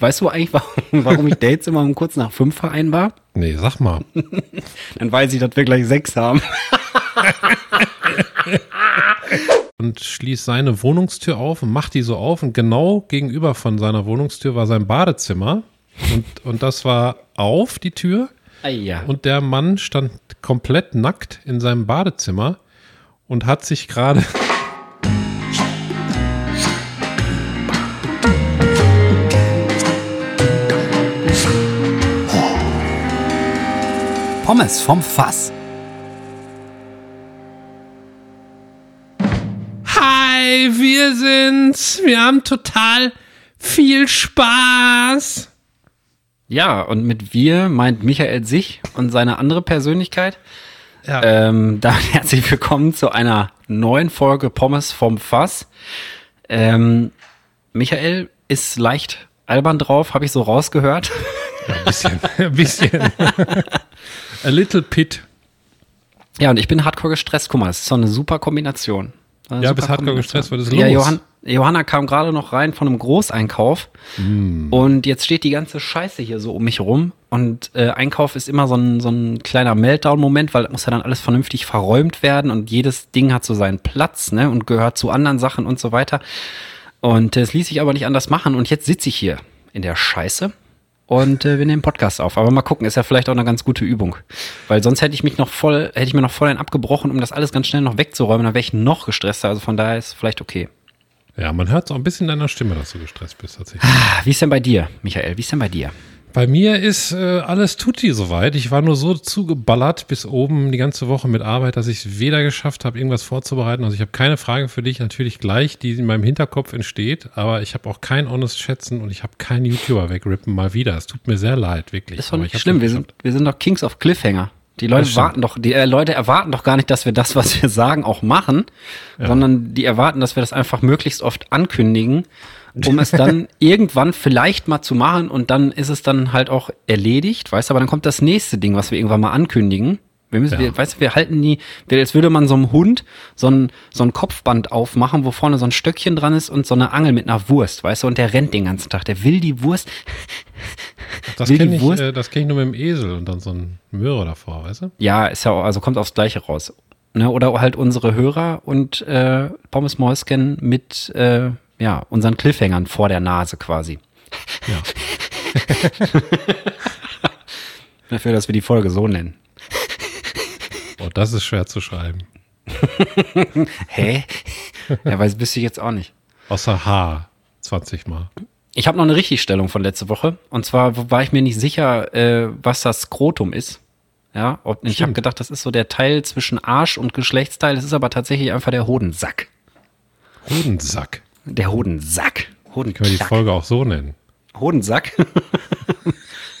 Weißt du eigentlich, warum, warum ich Dates immer um kurz nach fünf vereinbar? Nee, sag mal. Dann weiß ich, dass wir gleich sechs haben. und schließt seine Wohnungstür auf und macht die so auf und genau gegenüber von seiner Wohnungstür war sein Badezimmer und, und das war auf, die Tür. Ah, ja. Und der Mann stand komplett nackt in seinem Badezimmer und hat sich gerade Pommes vom Fass. Hi, wir sind's. Wir haben total viel Spaß. Ja, und mit wir meint Michael sich und seine andere Persönlichkeit. Ja. Ähm, damit herzlich willkommen zu einer neuen Folge Pommes vom Fass. Ähm, Michael ist leicht albern drauf, habe ich so rausgehört. Ein bisschen, ein bisschen. A little pit. Ja, und ich bin hardcore gestresst. Guck mal, das ist so eine super Kombination. Eine Ja, super bist hardcore gestresst, ist Ja, los? Johann, Johanna kam gerade noch rein von einem Großeinkauf Mm. und jetzt steht die ganze Scheiße hier so um mich rum und äh, Einkauf ist immer so ein, so ein kleiner Meltdown-Moment, weil das muss ja dann alles vernünftig verräumt werden und jedes Ding hat so seinen Platz ne, und gehört zu anderen Sachen und so weiter. Und äh, es ließ sich aber nicht anders machen und jetzt sitze ich hier in der Scheiße und äh, wir nehmen Podcast auf. Aber mal gucken, ist ja vielleicht auch eine ganz gute Übung. Weil sonst hätte ich mich noch voll, hätte ich mir noch voll einen abgebrochen, um das alles ganz schnell noch wegzuräumen, dann wäre ich noch gestresster. Also von daher ist es vielleicht okay. Ja, man hört es auch ein bisschen in deiner Stimme, dass du gestresst bist tatsächlich. Ah, Wie ist denn bei dir, Michael? Wie ist denn bei dir? Bei mir ist äh, alles tutti soweit. Ich war nur so zugeballert bis oben die ganze Woche mit Arbeit, dass ich es weder geschafft habe, irgendwas vorzubereiten. Also ich habe keine Frage für dich, natürlich gleich, die in meinem Hinterkopf entsteht, aber ich habe auch kein honest Schätzen und ich habe keinen YouTuber wegrippen mal wieder. Es tut mir sehr leid, wirklich. Ist doch nicht schlimm. Wir sind, wir sind doch Kings of Cliffhanger. Die Leute warten doch, die äh, Leute erwarten doch gar nicht, dass wir das, was wir sagen, auch machen, sondern die erwarten, dass wir das einfach möglichst oft ankündigen, um es dann irgendwann vielleicht mal zu machen und dann ist es dann halt auch erledigt, weißt du, aber dann kommt das nächste Ding, was wir irgendwann mal ankündigen. Wir müssen, Ja. wir, weißt du, wir halten die, als würde man so einem Hund so ein, so ein Kopfband aufmachen, wo vorne so ein Stöckchen dran ist und so eine Angel mit einer Wurst, weißt du, und der rennt den ganzen Tag. Der will die Wurst, Das kenne ich, Wurst- äh, das kenn ich nur mit dem Esel und dann so ein Möhre davor, weißt du? Ja, ist ja, auch- also kommt aufs Gleiche raus. Ne? Oder halt unsere Hörer und äh, Pommes Mäuschen mit äh, ja, unseren Cliffhangern vor der Nase quasi. Ja. Dafür, dass wir die Folge so nennen. Oh, das ist schwer zu schreiben. Hä? ja, weiß bist du jetzt auch nicht. Außer H 20 Mal. Ich habe noch eine Richtigstellung von letzte Woche. Und zwar war ich mir nicht sicher, äh, was das Skrotum ist. Ja, ob, ich habe gedacht, das ist so der Teil zwischen Arsch und Geschlechtsteil. Das ist aber tatsächlich einfach der Hodensack. Hodensack. Der Hodensack. Können wir die Hodensack. Folge auch so nennen? Hodensack.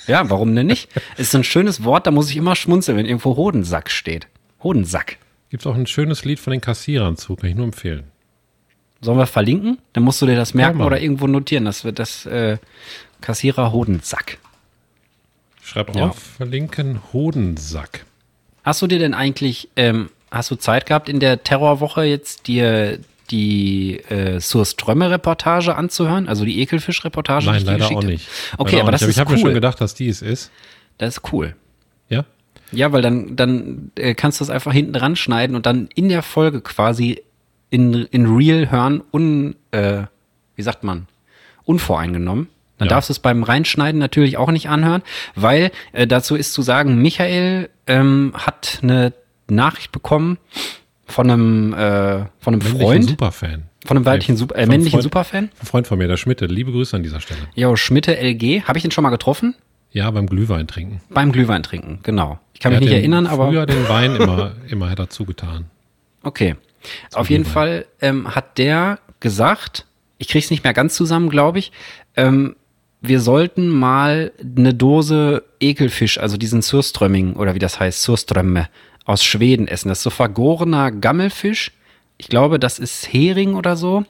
ja, warum denn nicht? Es ist ein schönes Wort, da muss ich immer schmunzeln, wenn irgendwo Hodensack steht. Hodensack. Gibt es auch ein schönes Lied von den Kassierern zu, kann ich nur empfehlen. Sollen wir verlinken? Dann musst du dir das merken oder irgendwo notieren. Das wird das äh, Kassierer Hodensack. Schreib Ja. auf, verlinken Hodensack. Hast du dir denn eigentlich, ähm, hast du Zeit gehabt in der Terrorwoche jetzt dir die äh, Surströmme-Reportage anzuhören? Also die Ekelfisch-Reportage? die Nein, dir leider auch nicht. Okay, Leider aber das nicht. ist ich habe cool. mir schon gedacht, dass die es ist. Das ist cool. Ja? Ja, weil dann, dann äh, kannst du es einfach hinten dran schneiden und dann in der Folge quasi in, in Real hören, un, äh, wie sagt man, unvoreingenommen. Dann Ja. darfst du es beim Reinschneiden natürlich auch nicht anhören, weil äh, dazu ist zu sagen, Michael ähm, hat eine Nachricht bekommen von einem, äh, von einem Männlichen Freund, Superfan. von einem weiblichen, Nee, Super, äh, männlichen Freund- Superfan. Ein Freund von mir, der Schmitte. Liebe Grüße an dieser Stelle. Jo, Schmitte LG. Habe ich den schon mal getroffen? Ja, beim Glühwein trinken. Beim Glühwein trinken, genau. Ich kann Er mich nicht erinnern, aber. Früher den Wein immer, immer dazu getan. Okay. Auf jeden Glühwein. Fall ähm, hat der gesagt, ich krieg's nicht mehr ganz zusammen, glaube ich, ähm, wir sollten mal eine Dose Ekelfisch, also diesen Surströmming oder wie das heißt, Surströmme aus Schweden essen. Das ist so vergorener Gammelfisch. Ich glaube, das ist Hering oder so.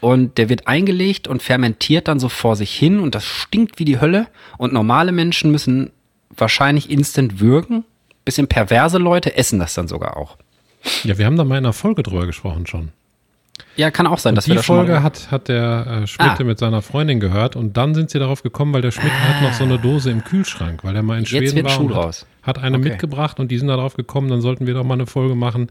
Und der wird eingelegt und fermentiert dann so vor sich hin und das stinkt wie die Hölle. Und normale Menschen müssen wahrscheinlich instant würgen. Bisschen perverse Leute essen das dann sogar auch. Ja, wir haben da mal in einer Folge drüber gesprochen schon. Ja, kann auch sein, Und dass die wir Folge mal hat, hat der äh, Schmidt Ah. mit seiner Freundin gehört und dann sind sie darauf gekommen, weil der Schmidt hat noch so eine Dose im Kühlschrank, weil er mal in Schweden war Schuh und hat, draus. hat eine Okay. mitgebracht und die sind darauf gekommen, dann sollten wir doch mal eine Folge machen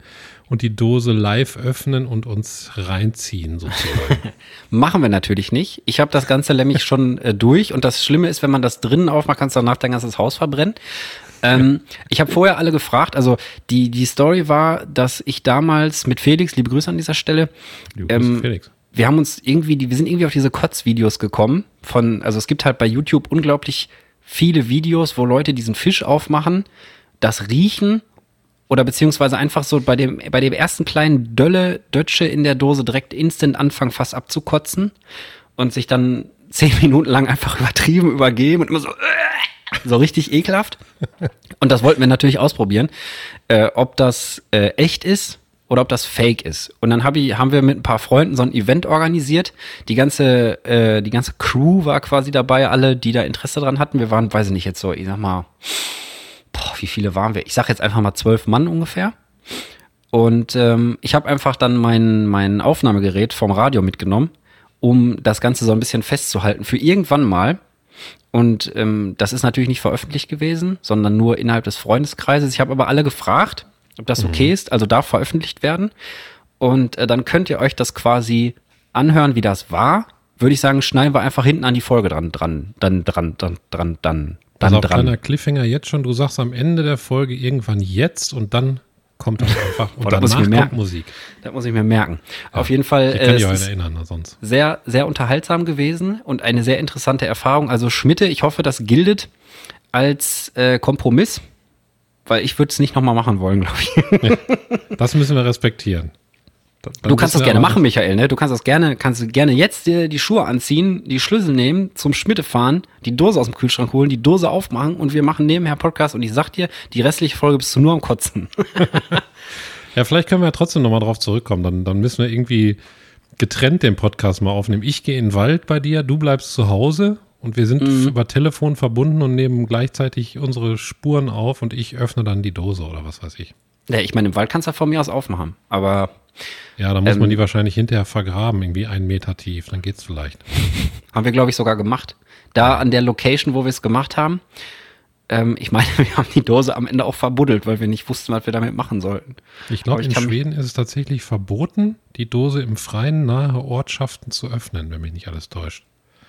und die Dose live öffnen und uns reinziehen sozusagen. Machen wir natürlich nicht. Ich habe das Ganze nämlich schon äh, durch und das Schlimme ist, wenn man das drinnen aufmacht, kannst du danach dein ganzes Haus verbrennen. Ähm, ich habe vorher alle gefragt, also die, die Story war, dass ich damals mit Felix, liebe Grüße an dieser Stelle, Liebe Grüße, Ähm, Felix. wir haben uns irgendwie, die, wir sind irgendwie auf diese Kotzvideos gekommen von, also es gibt halt bei YouTube unglaublich viele Videos, wo Leute diesen Fisch aufmachen, das riechen oder beziehungsweise einfach so bei dem, bei dem ersten kleinen Dölle, Dötsche in der Dose direkt instant anfangen, fast abzukotzen und sich dann zehn Minuten lang einfach übertrieben übergeben und immer so, so richtig ekelhaft. Und das wollten wir natürlich ausprobieren, äh, ob das äh, echt ist oder ob das fake ist. Und dann hab ich, haben wir mit ein paar Freunden so ein Event organisiert. Die ganze, äh, die ganze Crew war quasi dabei, alle, die da Interesse dran hatten. Wir waren, weiß ich nicht, jetzt so, ich sag mal, boah, wie viele waren wir? Ich sag jetzt einfach mal zwölf Mann ungefähr. Und ähm, ich habe einfach dann mein, mein Aufnahmegerät vom Radio mitgenommen, um das Ganze so ein bisschen festzuhalten für irgendwann mal. Und ähm, das ist natürlich nicht veröffentlicht gewesen, sondern nur innerhalb des Freundeskreises. Ich habe aber alle gefragt, ob das okay ist, also darf veröffentlicht werden. Und äh, dann könnt ihr euch das quasi anhören, wie das war. Würde ich sagen, schneiden wir einfach hinten an die Folge dran, dran, dann, dran, dann, dran, dann, dann Also dran. kleiner Cliffhanger jetzt schon, du sagst am Ende der Folge irgendwann jetzt und dann kommt das einfach und ich danach mir kommt merken. Musik. Das muss ich mir merken. Auf jeden Fall Ich äh, kann es auch ist erinnern, na, sonst. sehr, sehr unterhaltsam gewesen und eine sehr interessante Erfahrung. Also Schmitte, ich hoffe, das gilt als äh, Kompromiss, weil ich würde es nicht nochmal machen wollen, glaube ich. Das müssen wir respektieren. Du kannst das gerne machen, Michael, ne? Du kannst das gerne, kannst du gerne jetzt dir die Schuhe anziehen, die Schlüssel nehmen, zum Schmitte fahren, die Dose aus dem Kühlschrank holen, die Dose aufmachen und wir machen nebenher Podcast und ich sag dir, die restliche Folge bist du nur am Kotzen. Ja, vielleicht können wir ja trotzdem nochmal drauf zurückkommen. Dann, dann müssen wir irgendwie getrennt den Podcast mal aufnehmen. Ich gehe in den Wald bei dir, du bleibst zu Hause und wir sind Mhm. über Telefon verbunden und nehmen gleichzeitig unsere Spuren auf und ich öffne dann die Dose oder was weiß ich. Ja, ich meine, im Wald kannst du von mir aus aufmachen, aber Ja, da muss Ähm, man die wahrscheinlich hinterher vergraben, irgendwie einen Meter tief, dann geht's vielleicht. Haben wir, glaube ich, sogar gemacht. Da an der Location, wo wir es gemacht haben. Ähm, ich meine, wir haben die Dose am Ende auch verbuddelt, weil wir nicht wussten, was wir damit machen sollten. Ich glaube, in Schweden ist es tatsächlich verboten, die Dose im Freien nahe Ortschaften zu öffnen, wenn mich nicht alles täuscht.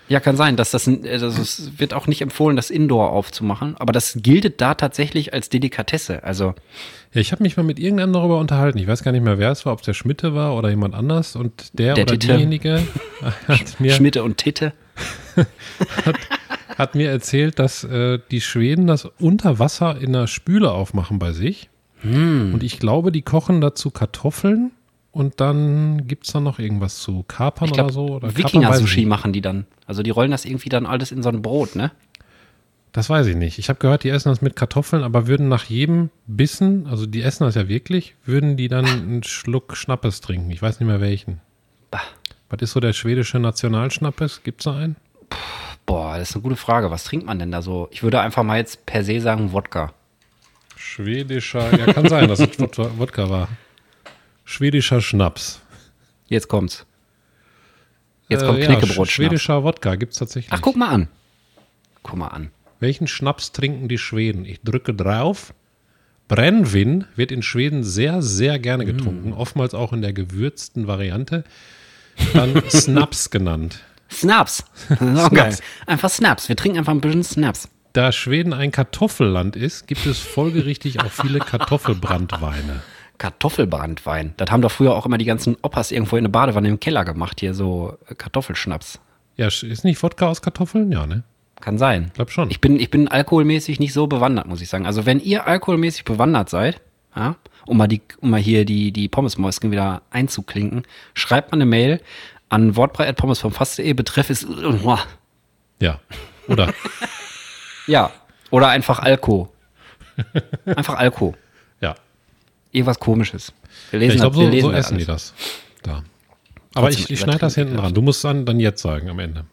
Ja, kann sein, dass das, äh, das es wird auch nicht empfohlen, das Indoor aufzumachen, aber das gilt da tatsächlich als Delikatesse. Also, Ja, ich habe mich mal mit irgendeinem darüber unterhalten. Ich weiß gar nicht mehr, wer es war, ob es der Schmitte war oder jemand anders. Und der, Der oder Titte. diejenige hat mir, Schmitte und Titte. hat mir erzählt, dass äh, die Schweden das unter Wasser in einer Spüle aufmachen bei sich. Hm. Und ich glaube, die kochen dazu Kartoffeln und dann gibt's da noch irgendwas zu. Kapern Ich oder so? Oder Wikinger-Sushi machen die dann. Also, die rollen das irgendwie dann alles in so ein Brot, ne? Das weiß ich nicht. Ich habe gehört, die essen das mit Kartoffeln, aber würden nach jedem Bissen, also die essen das ja wirklich, würden die dann einen Schluck Schnappes trinken. Ich weiß nicht mehr welchen. Bah. Was ist so der schwedische Nationalschnappes? Gibt's da einen? Boah, das ist eine gute Frage. Was trinkt man denn da so? Ich würde einfach mal jetzt per se sagen Wodka. Schwedischer, ja kann sein, dass es Wodka war. Schwedischer Schnaps. Jetzt kommt's. Jetzt Äh, kommt ja, Knäckebrot. Schwedischer Wodka gibt's tatsächlich. Ach, guck mal an. Guck mal an. Welchen Schnaps trinken die Schweden? Ich drücke drauf. Brännvin wird in Schweden sehr, sehr gerne getrunken, oftmals auch in der gewürzten Variante. Dann Snaps genannt. Snaps. Das ist auch geil. Einfach Snaps. Wir trinken einfach ein bisschen Snaps. Da Schweden ein Kartoffelland ist, gibt es folgerichtig auch viele Kartoffelbrandweine. Kartoffelbrandwein. Das haben doch früher auch immer die ganzen Opas irgendwo in eine Badewanne im Keller gemacht. Hier so äh, Kartoffelschnaps. Ja, ist nicht Wodka aus Kartoffeln? Ja, ne? Kann sein. Glaub schon. Ich bin, ich bin alkoholmäßig nicht so bewandert, muss ich sagen. Also wenn ihr alkoholmäßig bewandert seid, ja, um mal die, um mal hier die, die Pommesmäusken wieder einzuklinken, schreibt mal eine Mail an wortbrei.pommes vom Fast.de. Betreff ist, Ja. Oder? ja, oder einfach Alko. Einfach Alko. Ja. Irgendwas komisches. Wir ja lesen ich glaube, das- wir so, lesen so das essen die das. Da. Aber Trotzdem ich, ich schneide das hinten dran. Du musst dann, dann jetzt sagen am Ende.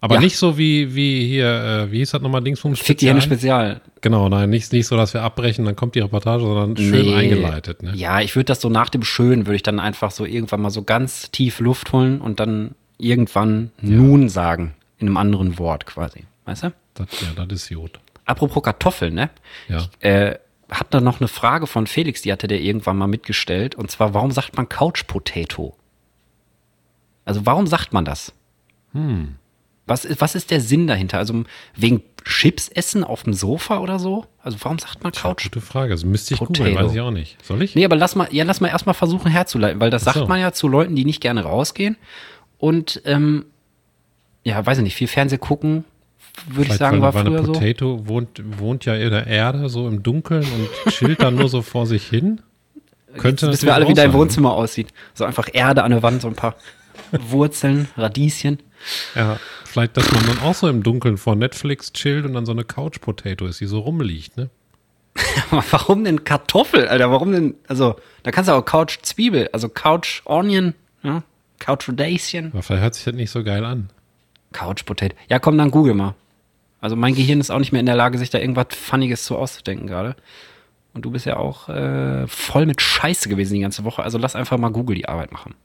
Aber Ja. nicht so wie, wie hier, äh, wie hieß das nochmal, Dingsbums Fick die Hände Spezial. Genau, nein, nicht, nicht so, dass wir abbrechen, dann kommt die Reportage, sondern schön Nee. eingeleitet. Ne? Ja, ich würde das so nach dem Schön, würde ich dann einfach so irgendwann mal so ganz tief Luft holen und dann irgendwann nun sagen. In einem anderen Wort quasi. Weißt du? Das, ja, das ist gut. Apropos Kartoffeln, ne? Ja. Äh, hat da noch eine Frage von Felix, die hatte der irgendwann mal mitgestellt. Und zwar, warum sagt man Couch Potato? Also warum sagt man das? Hm. Was, ist- was ist der Sinn dahinter? Also wegen Chips essen auf dem Sofa oder so? Also warum sagt man Couch? Gute Frage. Also müsste ich Potato. googeln, weiß ich auch nicht. Soll ich? Nee, aber lass mal, ja, lass mal erstmal versuchen herzuleiten, weil das Ach sagt so. man ja zu Leuten, die nicht gerne rausgehen. Und ähm, ja, weiß ich nicht, viel Fernseh gucken, würde ich sagen, weil, war weil eine früher so. Potato wohnt, wohnt ja in der Erde, so im Dunkeln und chillt dann nur so vor sich hin. Könnte Wissen wir alle, wie dein sein. Wohnzimmer aussieht. So einfach Erde an der Wand, so ein paar Wurzeln, Radieschen. Ja, vielleicht, dass man dann auch so im Dunkeln vor Netflix chillt und dann so eine Couch-Potato ist, die so rumliegt, ne? Warum denn Kartoffel, Alter? Warum denn, also, da kannst du auch Couch Zwiebel, also Couch Onion, ja? Couch Radieschen, Aber vielleicht hört sich das nicht so geil an. Couch Potato. Ja, komm, dann google mal. Also mein Gehirn ist auch nicht mehr in der Lage, sich da irgendwas Funniges zu auszudenken gerade. Und du bist ja auch äh, voll mit Scheiße gewesen die ganze Woche. Also lass einfach mal Google die Arbeit machen.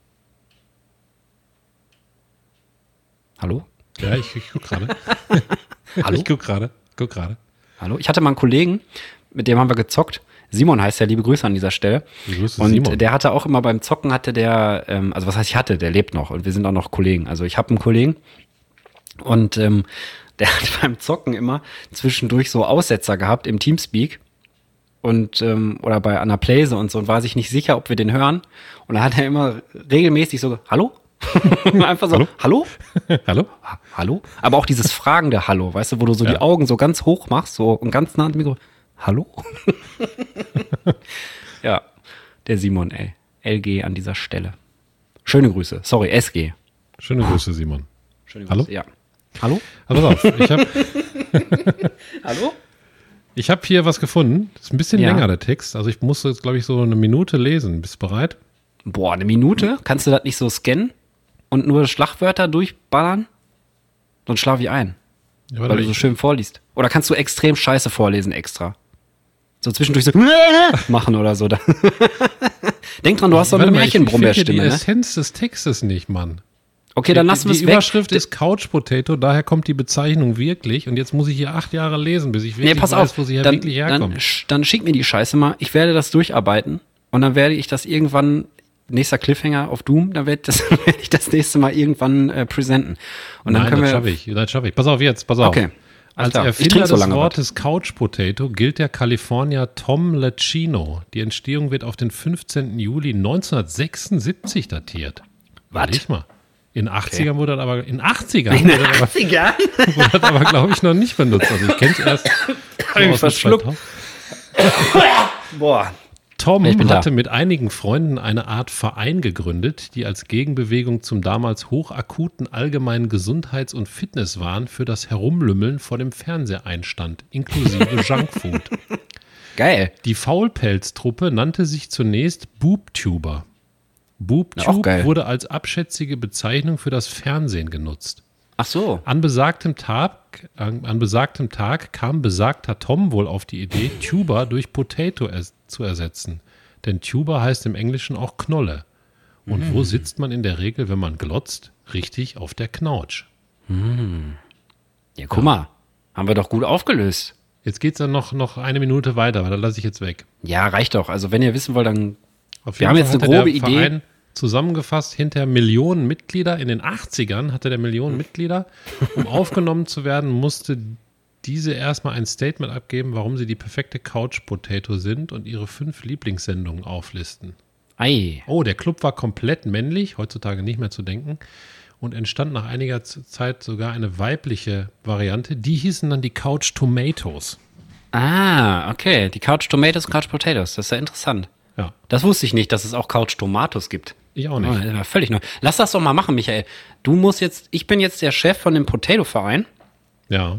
Hallo? Ja, ich, ich guck gerade. Hallo? Ich guck gerade. Guck gerade. Hallo? Ich hatte mal einen Kollegen, mit dem haben wir gezockt. Simon heißt ja, liebe Grüße an dieser Stelle. Grüße, und Simon. der hatte auch immer beim Zocken hatte der, ähm, also was heißt ich hatte, der lebt noch und wir sind auch noch Kollegen. Also ich habe einen Kollegen und ähm, der hat beim Zocken immer zwischendurch so Aussetzer gehabt im Teamspeak und ähm, oder bei einer Playse und so und war sich nicht sicher, ob wir den hören. Und dann hat er immer regelmäßig so, hallo? Einfach so, hallo? Hallo? Ha- Hallo? Aber auch dieses fragende Hallo, weißt du, wo du so Ja. die Augen so ganz hoch machst, so und ganz nah an dem Mikro. Hallo? ja, der Simon, ey. LG an dieser Stelle. Schöne Grüße. Sorry, SG. Schöne Grüße, Simon. Schöne Hallo? Grüße, ja. Hallo? Pass auf, ich habe Hallo? ich hab hier was gefunden. Das ist ein bisschen Ja. länger, der Text. Also ich muss jetzt, glaube ich, so eine Minute lesen. Bist du bereit? Boah, eine Minute? Kannst du das nicht so scannen und nur Schlagwörter durchballern? Sonst schlafe ich ein, Ja, weil du so schön vorliest. Oder kannst du extrem scheiße vorlesen extra? So zwischendurch so machen oder so. Denk dran, du hast so eine mal, ich- Märchenbrummbärstimme, die ne? Essenz des Textes nicht, Mann. Okay, dann lassen wir die es weg. Überschrift ist Couch Potato, daher kommt die Bezeichnung wirklich. Und jetzt muss ich hier acht Jahre lesen, bis ich Nee, wirklich pass weiß, auf. wo sie dann, wirklich dann, herkommt. sch- dann schick mir die Scheiße mal. Ich werde das durcharbeiten und dann werde ich das irgendwann, nächster Cliffhanger auf Doom, dann werde ich das, werde ich das nächste Mal irgendwann äh, präsenten. Und dann Nein, können das wir. schaffe ich. Das schaffe ich. Pass auf jetzt, pass auf. Okay. Als klar. Erfinder so des. Wortes Couch Potato gilt der Kalifornier Tom Lacino. Die Entstehung wird auf den 15. Juli 1976 datiert. Überleg mal. In 80ern wurde das aber, in 80ern In wurde den das aber, 80ern? wurde das aber glaube ich, noch nicht benutzt. Also ich kenne es erst so verschluckt. 2000. Boah. Tom Ich bin da. hatte mit einigen Freunden eine Art Verein gegründet, die als Gegenbewegung zum damals hochakuten allgemeinen Gesundheits- und Fitnesswahn für das Herumlümmeln vor dem Fernseher einstand, inklusive Junkfood. Geil. Die Faulpelztruppe nannte sich zunächst Boobtuber. Ja, Boobtube geil. wurde als abschätzige Bezeichnung für das Fernsehen genutzt. Ach so. An besagtem, Tag, an, an besagtem Tag kam besagter Tom wohl auf die Idee, Tuber durch Potato es, zu ersetzen. Denn Tuber heißt im Englischen auch Knolle. Und Mhm. wo sitzt man in der Regel, wenn man glotzt? Richtig auf der Knautsch. Ja, guck mal. Haben wir doch gut aufgelöst. Jetzt geht's dann noch, noch eine Minute weiter, aber da lasse ich jetzt weg. Ja, reicht doch. Also, wenn ihr wissen wollt, dann. Auf Wir haben jetzt eine grobe Idee. Verein zusammengefasst hinter Millionen Mitglieder. In den 80ern hatte der Millionen Mitglieder. Um aufgenommen zu werden, musste diese erstmal ein Statement abgeben, warum sie die perfekte Couch Potato sind und ihre fünf Lieblingssendungen auflisten. Ei. Oh, der Club war komplett männlich, heutzutage nicht mehr zu denken. Und entstand nach einiger Zeit sogar eine weibliche Variante. Die hießen dann die Couch Tomatoes. Ah, okay. Die Couch Tomatoes, Couch Potatoes. Das ist ja interessant. Ja, Das wusste ich nicht, dass es auch Couch Tomatos gibt. Ich auch Oh, nicht. das war völlig neu. Lass das doch mal machen, Michael. Du musst jetzt, ich bin jetzt der Chef von dem Potato-Verein Ja.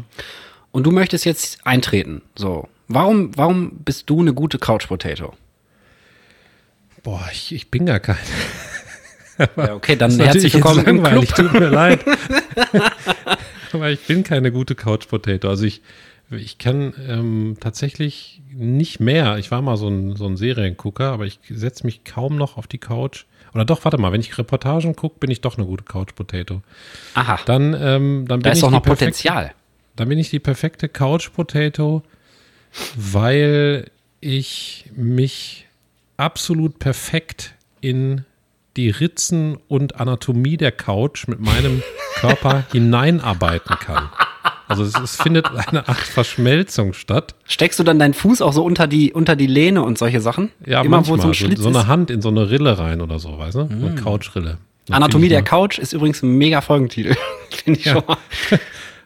und du möchtest jetzt eintreten. So. Warum, warum bist du eine gute Couch Potato? Boah, ich, ich bin gar kein. Ja, okay, dann herzlich willkommen im Club. Tut mir leid. Aber ich bin keine gute Couch Potato. Also ich, ich kann ähm, tatsächlich nicht mehr. Ich war mal so ein, so ein Seriengucker, aber ich setze mich kaum noch auf die Couch. Oder doch, warte mal, wenn ich Reportagen gucke, bin ich doch eine gute Couch Potato. Aha. Dann, ähm, dann bin Da ist ich noch perfekte- Potenzial. Dann bin ich die perfekte Couch Potato, weil ich mich absolut perfekt in die Ritzen und Anatomie der Couch mit meinem Körper hineinarbeiten kann. Also es, es findet eine Art Verschmelzung statt. Steckst du dann deinen Fuß auch so unter die, unter die Lehne und solche Sachen? Ja, Immer manchmal. wo so ein so, Schlitz so eine. Hand in so eine Rille rein oder so, weißt du? So eine Couchrille. Dann Anatomie der ich Couch ist übrigens ein mega Folgentitel. Finde ich Ja. schon mal.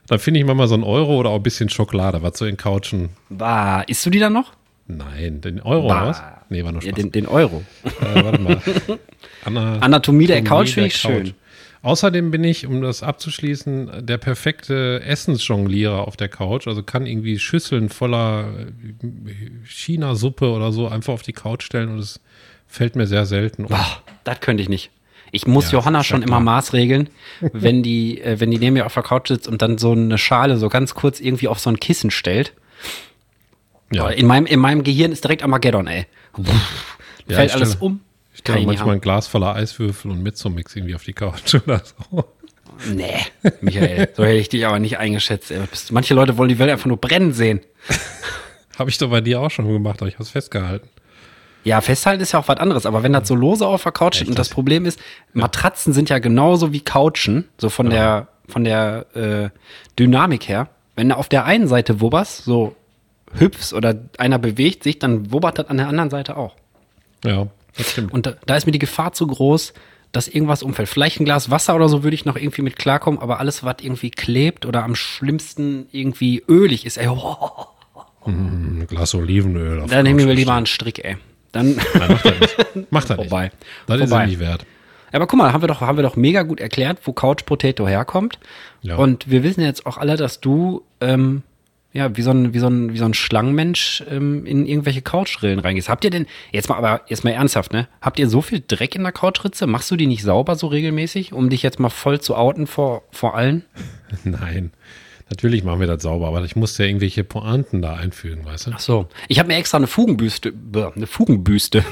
Dann finde ich manchmal so ein Euro oder auch ein bisschen Schokolade, was so in Couchen. Bah, isst du die dann noch? Nein, den Euro Bah. oder was? Nee, war nur Ja, Spaß. den, den Euro. Äh, warte mal. Anna, Anatomie der Anatomie Couch finde ich der Couch. schön. Außerdem bin ich, um das abzuschließen, der perfekte Essensjonglierer auf der Couch. Also kann irgendwie Schüsseln voller äh, China-Suppe oder so einfach auf die Couch stellen und es fällt mir sehr selten um. Boah, das könnte ich nicht. Ich muss Ja, Johanna schon immer maßregeln, wenn die, äh, wenn die neben mir auf der Couch sitzt und dann so eine Schale so ganz kurz irgendwie auf so ein Kissen stellt. Ja, In meinem, in meinem Gehirn ist direkt Armageddon, ey. Ja, Fällt alles um. Ich Kann manchmal haben. ein Glas voller Eiswürfel und Mezzo-Mix irgendwie auf die Couch oder so. Nee, Michael, so hätte ich dich aber nicht eingeschätzt. Manche Leute wollen die Welt einfach nur brennen sehen. Habe ich doch bei dir auch schon gemacht, aber ich habe es festgehalten. Ja, festhalten ist ja auch was anderes, aber wenn das so lose auf der Couch steht und das Problem ist, Matratzen sind ja genauso wie Couchen, so von der von der äh, Dynamik her. Wenn du auf der einen Seite wubberst, so hüpfst oder einer bewegt sich, dann wubbert das an der anderen Seite auch. Ja, das stimmt. Und da, da ist mir die Gefahr zu groß, dass irgendwas umfällt. Vielleicht ein Glas Wasser oder so würde ich noch irgendwie mit klarkommen, aber alles, was irgendwie klebt oder am schlimmsten irgendwie ölig ist, ey, oh, ein Glas Olivenöl. Dann nehmen wir lieber einen Strick, ey. Dann Nein, macht er nicht. Macht er nicht. Vorbei. Das ist Vorbei. er nicht wert. Aber guck mal, haben wir doch, haben wir doch mega gut erklärt, wo Couch Potato herkommt. Ja. Und wir wissen jetzt auch alle, dass du, ähm, ja, wie so ein, wie so ein, wie so ein Schlangenmensch ähm, in irgendwelche Couchrillen reingehst. Habt ihr denn, jetzt mal, aber jetzt mal ernsthaft, ne? Habt ihr so viel Dreck in der Couchritze? Machst du die nicht sauber so regelmäßig, um dich jetzt mal voll zu outen vor, vor allen? Nein. Natürlich machen wir das sauber, aber ich musste ja irgendwelche Pointen da einfügen, weißt du? Ach so. Ich habe mir extra eine Fugenbüste, eine Fugenbüste,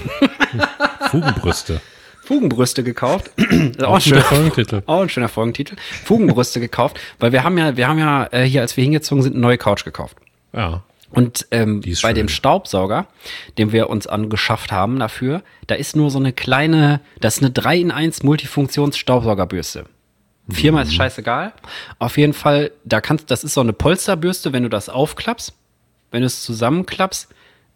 Fugenbrüste. Fugenbrüste gekauft. Auch ein guter Folgentitel. Auch ein schöner Folgentitel. Fugenbrüste gekauft, weil wir haben ja, wir haben ja äh, hier, als wir hingezogen sind, eine neue Couch gekauft. Ja. Und ähm, bei schön. dem Staubsauger, den wir uns angeschafft haben dafür, da ist nur so eine kleine, das ist eine 3 in 1 Multifunktions-Staubsaugerbürste. Firma Mhm. ist scheißegal. Auf jeden Fall, da kannst, das ist so eine Polsterbürste, wenn du das aufklappst, wenn du es zusammenklappst,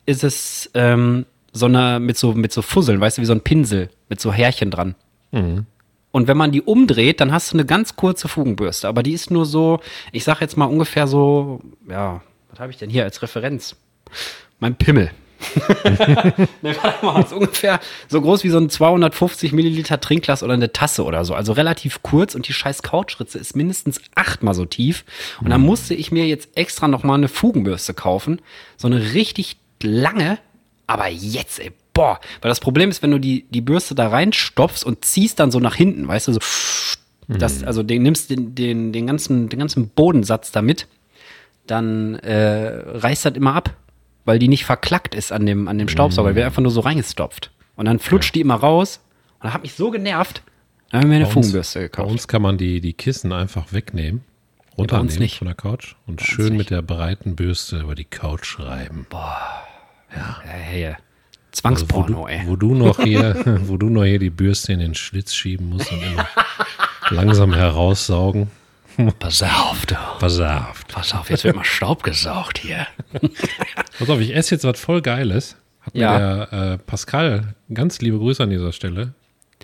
ist es ähm, so eine, mit so, mit so Fusseln, weißt du, wie so ein Pinsel, mit so Härchen dran. Mhm. Und wenn man die umdreht, dann hast du eine ganz kurze Fugenbürste. Aber die ist nur so, ich sag jetzt mal ungefähr so, ja, was habe ich denn hier als Referenz? Mein Pimmel. ne, warte mal, ist ungefähr so groß wie so ein 250 Milliliter Trinkglas oder eine Tasse oder so. Also relativ kurz und die scheiß Couchritze ist mindestens achtmal so tief. Und dann musste ich mir jetzt extra nochmal eine Fugenbürste kaufen. So eine richtig lange, aber jetzt, ey, boah. Weil das Problem ist, wenn du die, die Bürste da reinstopfst und ziehst dann so nach hinten, weißt du, so, das, also den, nimmst den, den, den, ganzen, den ganzen Bodensatz damit, dann äh, reißt das immer ab, weil die nicht verklackt ist an dem, an dem Staubsauger. Die wird einfach nur so reingestopft. Und dann flutscht die immer raus. Und das hat mich so genervt. Dann haben wir mir eine Bei uns- Fugenbürste Bei gekauft. uns kann man die, die Kissen einfach wegnehmen, runternehmen nicht. von der Couch und schön mit der breiten Bürste über die Couch reiben. Ja, hey, Also wo, Zwangsporno, du, ey. wo du noch hier, wo du noch hier die Bürste in den Schlitz schieben musst und immer langsam heraussaugen. Pass auf, du. Pass auf. Pass auf, jetzt wird mal Staub gesaugt hier. Pass auf, ich esse jetzt was voll Geiles. Hat Ja. mir der äh, Pascal, ganz liebe Grüße an dieser Stelle.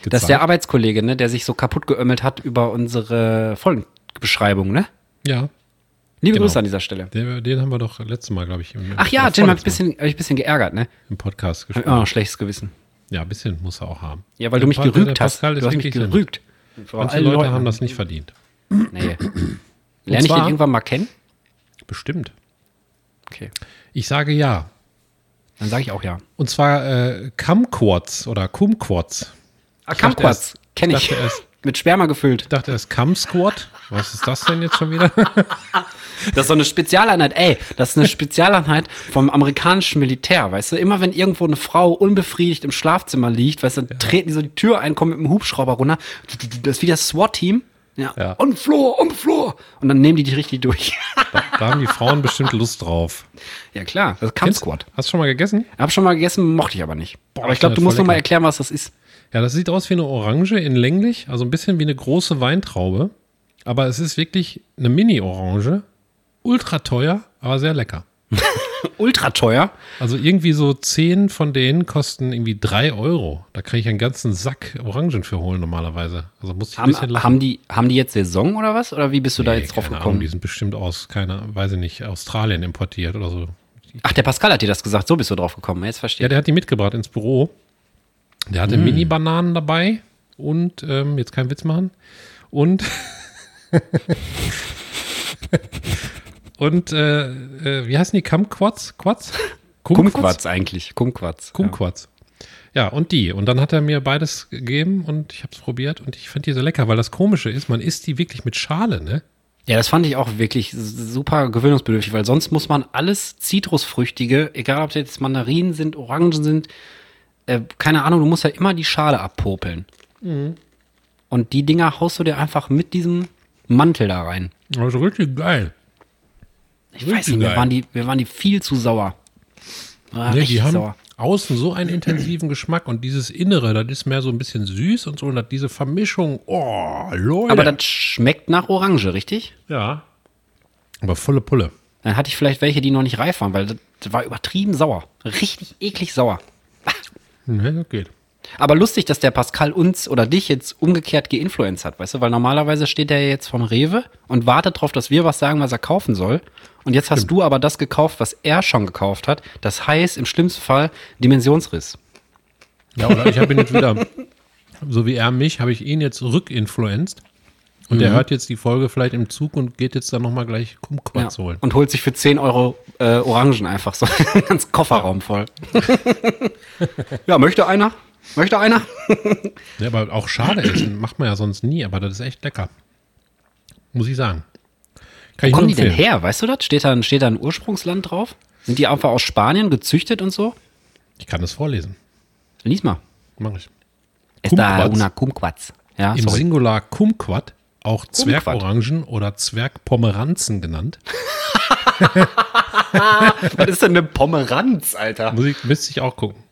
Das ist der Arbeitskollege, ne, der sich so kaputt geömmelt hat über unsere Folgenbeschreibung, ne? Ja, Liebe Genau. Grüße an dieser Stelle. den, den haben wir doch letztes Mal, glaube ich, Ach ja, oder Tim hab ich ein bisschen, hab ich ein bisschen geärgert, ne? im Podcast gesprochen. ein schlechtes Gewissen. Ja, ein bisschen muss er auch haben. Ja, weil Der du mich Pa- der gerügt hast. Du hast mich gerügt. Manche Leute Leuten. haben das nicht verdient. Nee. Lerne ich den irgendwann mal kennen? Bestimmt. Okay. Ich sage ja. Dann sage ich auch ja. Und zwar äh, Kumquats oder Kumquats. Ah, Kumquats. erst- Kenn ich. dachte erst, Mit Sperma gefüllt. Ich dachte, das ist Cum Squad. Was ist das denn jetzt schon wieder? Das ist so eine Spezialeinheit, ey, das ist eine Spezialeinheit vom amerikanischen Militär, weißt du? Immer wenn irgendwo eine Frau unbefriedigt im Schlafzimmer liegt, weißt du, dann treten die so die Tür ein, kommen mit dem Hubschrauber runter. Das ist wie das SWAT-Team. Ja. Ja. On floor, on floor. Und dann nehmen die dich richtig durch. Da haben die Frauen bestimmt Lust drauf. ja, klar, das Kennst- Squad. Hast du schon mal gegessen? Hab schon mal gegessen, mochte ich aber nicht. aber ich glaube, du musst noch mal erklären, was das ist. Ja, das sieht aus wie eine Orange in länglich, also ein bisschen wie eine große Weintraube. Aber es ist wirklich eine Mini-Orange. Ultra teuer, aber sehr lecker. Ultra teuer. Also irgendwie so zehn von denen kosten irgendwie drei Euro. Da kann ich einen ganzen Sack Orangen für holen normalerweise. Also muss ich ein Haben, bisschen lachen. haben, die, haben die jetzt Saison oder was? Oder wie bist du da Nee, jetzt drauf keine gekommen? Ahnung, die sind bestimmt aus, keine, weiß ich nicht, Australien importiert oder so. Ach, der Pascal hat dir das gesagt, so bist du drauf gekommen. Jetzt verstehe Ja, ich. der hat die mitgebracht ins Büro. Der hatte Mini-Bananen dabei und, ähm, jetzt keinen Witz machen. Und, und, äh, äh, wie heißen die? Kumquats? Quats? Kumquats eigentlich. Kumquats. Kumquats. Ja, und die. Und dann hat er mir beides gegeben und ich habe es probiert und ich finde die so lecker, weil das Komische ist, man isst die wirklich mit Schale, ne? Ja, das fand ich auch wirklich super gewöhnungsbedürftig, weil sonst muss man alles Zitrusfrüchtige, egal ob es jetzt Mandarinen sind, Orangen sind, äh, keine Ahnung, du musst ja immer die Schale abpopeln. Und die Dinger haust du dir einfach mit diesem Mantel da rein. Also richtig geil. Ich weiß Richtig nicht, mir geil. waren, die, mir waren die viel zu sauer. War Nee, die haben sauer. außen so einen intensiven Geschmack und dieses Innere, das ist mehr so ein bisschen süß und so und hat diese Vermischung, oh, Leute. Aber das schmeckt nach Orange, richtig? ja. Aber volle Pulle. Dann hatte ich vielleicht welche, die noch nicht reif waren, weil das, das war übertrieben sauer. Richtig eklig sauer. Ne, das geht. Aber lustig, dass der Pascal uns oder dich jetzt umgekehrt geinfluenced hat, weißt du? Weil normalerweise steht er jetzt vom Rewe und wartet darauf, dass wir was sagen, was er kaufen soll. Und jetzt hast du aber das gekauft, was er schon gekauft hat. Das heißt, im schlimmsten Fall Dimensionsriss. Ja, oder ich habe ihn jetzt wieder, so wie er mich, habe ich ihn jetzt rückinfluenced. Und Mhm. der hört jetzt die Folge vielleicht im Zug und geht jetzt dann nochmal gleich Kumquats holen. Und holt sich für 10 Euro äh, Orangen einfach so ganz Kofferraum voll. ja, möchte einer? Möchte einer? Ja, aber auch schade essen macht man ja sonst nie, aber das ist echt lecker. Muss ich sagen. Kann ich Wo nur kommen die denn her? Weißt du das? Steht da, ein- steht da ein Ursprungsland drauf? Sind die einfach aus Spanien gezüchtet und so? Ich kann das vorlesen. Lies mal. Mach ich. Esta Kumquats. una kumquats. Ja, Im sorry. Singular Kumquat, auch. Zwergorangen oder Zwergpomeranzen genannt. Was ist denn eine Pomeranz, Alter? Muss ich, müsste ich auch gucken.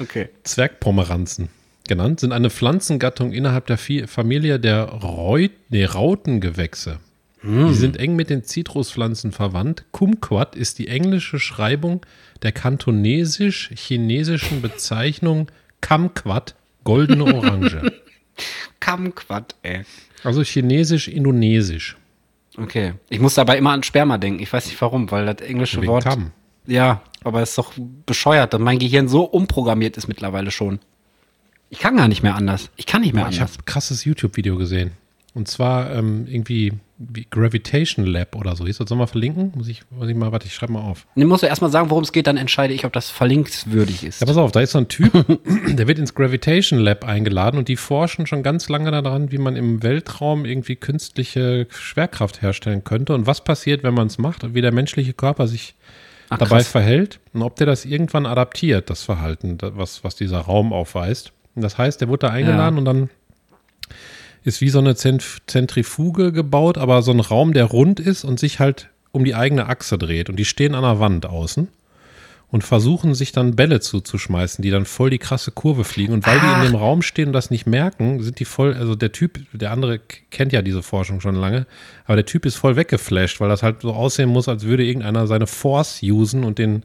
Okay. Zwergpomeranzen genannt sind eine Pflanzengattung innerhalb der Familie der Reut, nee, Rautengewächse. Die sind eng mit den Zitruspflanzen verwandt. Kumquat ist die englische Schreibung der kantonesisch-chinesischen Bezeichnung Kamquat, goldene Orange. Kamquat, ey. Also chinesisch-indonesisch. Okay. Ich muss dabei immer an Sperma denken. Ich weiß nicht warum, weil das englische Wegen Wort. Kam. Ja, aber es ist doch bescheuert, dass mein Gehirn so umprogrammiert ist mittlerweile schon. Ich kann gar nicht mehr anders. Ich kann nicht mehr Ich habe anders. ein krasses YouTube-Video gesehen. Und zwar ähm, irgendwie wie Gravitation Lab oder so. Hieß das, wir verlinken? Muss ich, muss ich mal, warte, ich schreibe mal auf. Ich muss erst mal sagen, worum es geht, dann entscheide ich, ob das verlinkswürdig ist. Ja, pass auf, da ist so ein Typ, der wird ins Gravitation Lab eingeladen und die forschen schon ganz lange daran, wie man im Weltraum irgendwie künstliche Schwerkraft herstellen könnte und was passiert, wenn man es macht und wie der menschliche Körper sich Ach, dabei krass. verhält und ob der das irgendwann adaptiert, das Verhalten, was, was dieser Raum aufweist. Und das heißt, der wurde da eingeladen Ja. und dann ist wie so eine Zent- Zentrifuge gebaut, aber so ein Raum, der rund ist und sich halt um die eigene Achse dreht. Und die stehen an der Wand außen und versuchen sich dann Bälle zuzuschmeißen, die dann voll die krasse Kurve fliegen. Und weil die in dem Raum stehen und das nicht merken, sind die voll, also der Typ, der andere kennt ja diese Forschung schon lange, aber der Typ ist voll weggeflasht, weil das halt so aussehen muss, als würde irgendeiner seine Force usen und den,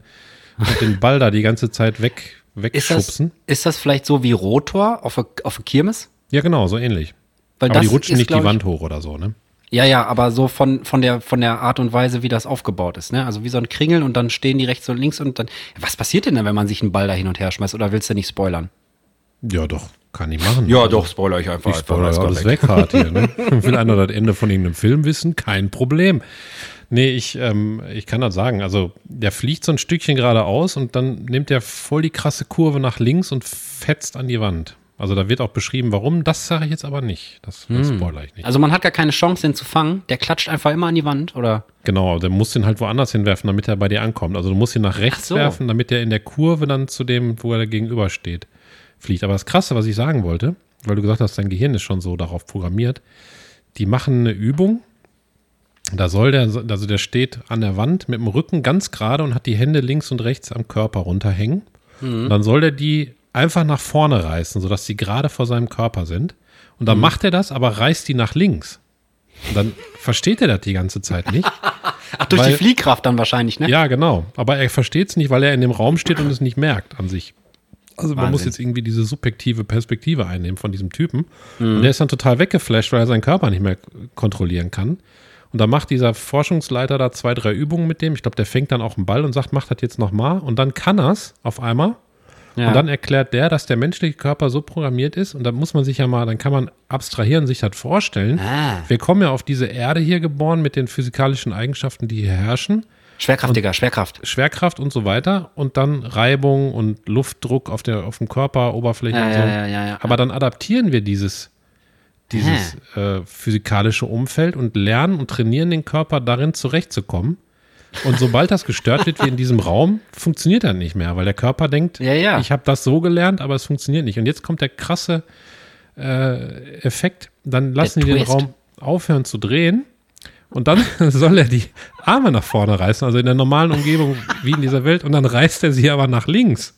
und den Ball da die ganze Zeit weg, ist, das, wegschubsen. ist das vielleicht so wie Rotor auf der Kirmes? Ja, genau, so ähnlich. Weil Aber die rutschen ist, nicht die Wand hoch oder so, ne? Ja, ja, aber so von, von, der, von der Art und Weise, wie das aufgebaut ist. Ne? Also wie so ein Kringel und dann stehen die rechts und links und dann. Was passiert denn, dann, wenn man sich einen Ball da hin und her schmeißt? Oder willst du nicht spoilern? Ja, doch, kann ich machen. Ja, Also, doch, spoiler ich einfach. Ich spoilere alles weg hart hier. Ne? Will einer das Ende von irgendeinem Film wissen? Kein Problem. Nee, ich, ähm, ich kann das sagen. Also, der fliegt so ein Stückchen geradeaus und dann nimmt der voll die krasse Kurve nach links und fetzt an die Wand. Also da wird auch beschrieben, warum. Das sage ich jetzt aber nicht. Das, das Hm. spoiler ich nicht. Also man hat gar keine Chance, den zu fangen. Der klatscht einfach immer an die Wand, oder? Genau, der muss den halt woanders hinwerfen, damit er bei dir ankommt. Also du musst ihn nach rechts so. werfen, damit er in der Kurve dann zu dem, wo er gegenüber steht, fliegt. Aber das Krasse, was ich sagen wollte, weil du gesagt hast, dein Gehirn ist schon so darauf programmiert, die machen eine Übung. Da soll der, also der steht an der Wand mit dem Rücken ganz gerade und hat die Hände links und rechts am Körper runterhängen. Und dann soll der die einfach nach vorne reißen, sodass sie gerade vor seinem Körper sind. Und dann macht er das, aber reißt die nach links. Und dann versteht er das die ganze Zeit nicht. Ach, durch Weil- die Fliehkraft dann wahrscheinlich, ne? Ja, genau. Aber er versteht es nicht, weil er in dem Raum steht und es nicht merkt an sich. Also man Wahnsinn. muss jetzt irgendwie diese subjektive Perspektive einnehmen von diesem Typen. Und der ist dann total weggeflasht, weil er seinen Körper nicht mehr kontrollieren kann. Und da macht dieser Forschungsleiter da zwei, drei Übungen mit dem. Ich glaube, der fängt dann auch einen Ball und sagt, mach das jetzt nochmal. Und dann kann er's auf einmal. Ja. Und dann erklärt der, dass der menschliche Körper so programmiert ist. Und da muss man sich ja mal, dann kann man abstrahieren, sich das vorstellen. Ah. Wir kommen ja auf diese Erde hier geboren mit den physikalischen Eigenschaften, die hier herrschen. Schwerkraft, Digga, Schwerkraft. Schwerkraft und so weiter und dann Reibung und Luftdruck auf der auf dem Körper, Oberfläche Ja, und so. ja. Aber dann adaptieren wir dieses dieses äh, physikalische Umfeld und lernen und trainieren den Körper darin zurechtzukommen. Und sobald das gestört wird wie in diesem Raum, funktioniert er nicht mehr, weil der Körper denkt, Ja, ja. ich habe das so gelernt, aber es funktioniert nicht. Und jetzt kommt der krasse äh, Effekt, dann lassen die den Twist. Raum aufhören zu drehen und dann soll er die Arme nach vorne reißen, also in der normalen Umgebung wie in dieser Welt, und dann reißt er sie aber nach links.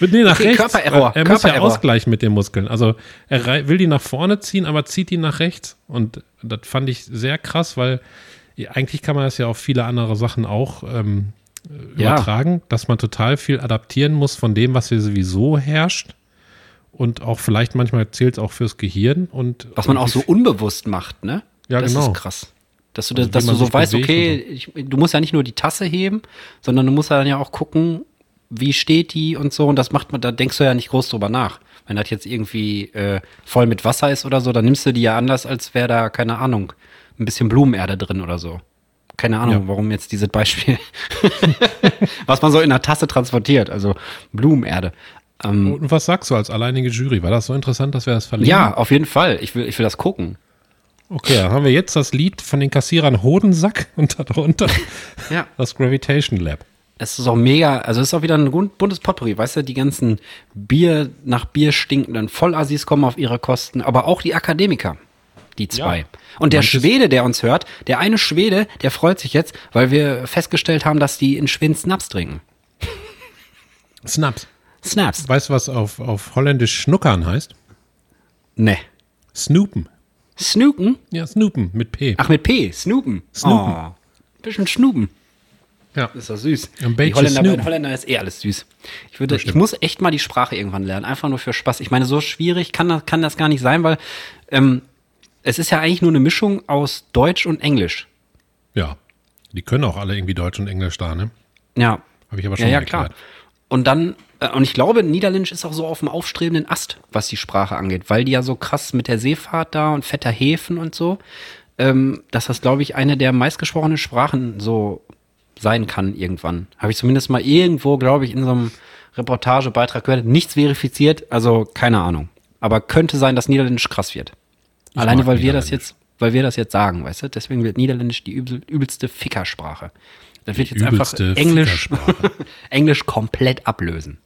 nee, nach Okay, rechts. Körpererror, Er muss ja ausgleichen mit den Muskeln. Also er will die nach vorne ziehen, aber zieht die nach rechts. Und das fand ich sehr krass, weil eigentlich kann man das ja auf viele andere Sachen auch ähm, Ja. übertragen, dass man total viel adaptieren muss von dem, was hier sowieso herrscht. Und auch vielleicht manchmal zählt es auch fürs Gehirn. Und, Was man auch so unbewusst macht, ne? Ja, das genau. ist krass. Dass du, Also, dass du so weißt, okay, ich, du musst ja nicht nur die Tasse heben, sondern du musst ja dann ja auch gucken, wie steht die und so. Und das macht man, da denkst du ja nicht groß drüber nach. Wenn das jetzt irgendwie äh, voll mit Wasser ist oder so, dann nimmst du die ja anders, als wäre da, keine Ahnung, ein bisschen Blumenerde drin oder so. Keine Ahnung, Ja. warum jetzt dieses Beispiel, was man so in einer Tasse transportiert, also Blumenerde. Ähm, Und was sagst du als alleinige Jury? War das so interessant, dass wir das verlinken? ja, auf jeden Fall. Ich will, ich will das gucken. Okay, dann haben wir jetzt das Lied von den Kassierern Hodensack und darunter Ja. das Gravitation Lab. Es ist auch mega, also es ist auch wieder ein bun- buntes Potpourri, weißt du, die ganzen Bier nach Bier stinkenden Vollassis kommen auf ihre Kosten, aber auch die Akademiker, die zwei. Ja. Und der Manches- Schwede, der uns hört, der eine Schwede, der freut sich jetzt, weil wir festgestellt haben, dass die in Schweden Snaps trinken. Snaps. Snaps? Weißt du, was auf, auf Holländisch Schnuckern heißt? Ne. Snoopen. Snooken? Ja, Snoopen mit P. Ach, mit P. Snoopen. Snoopen. Oh, bisschen Schnupen. ja. Ist doch süß. Ein die Holländer, bei den Holländern ist eh alles süß. Ich würde, Das ich muss echt mal die Sprache irgendwann lernen, einfach nur für Spaß. Ich meine, so schwierig kann das, kann das gar nicht sein, weil ähm, es ist ja eigentlich nur eine Mischung aus Deutsch und Englisch. ja. Die können auch alle irgendwie Deutsch und Englisch da, ne? Ja. Habe ich aber Ja, schon ja, klar. erklärt. Und dann, äh, und ich glaube, Niederländisch ist auch so auf dem aufstrebenden Ast, was die Sprache angeht, weil die ja so krass mit der Seefahrt da und fetter Häfen und so, ähm, dass das, glaube ich, eine der meistgesprochenen Sprachen so sein kann irgendwann. Habe ich zumindest mal irgendwo, glaube ich, in so einem Reportagebeitrag gehört. Nichts verifiziert, also keine Ahnung. Aber könnte sein, dass Niederländisch krass wird. Alleine, weil wir das jetzt, weil wir das jetzt sagen, weißt du? Deswegen wird Niederländisch die übel, übelste Fickersprache. Das wird jetzt einfach Englisch. Englisch komplett ablösen.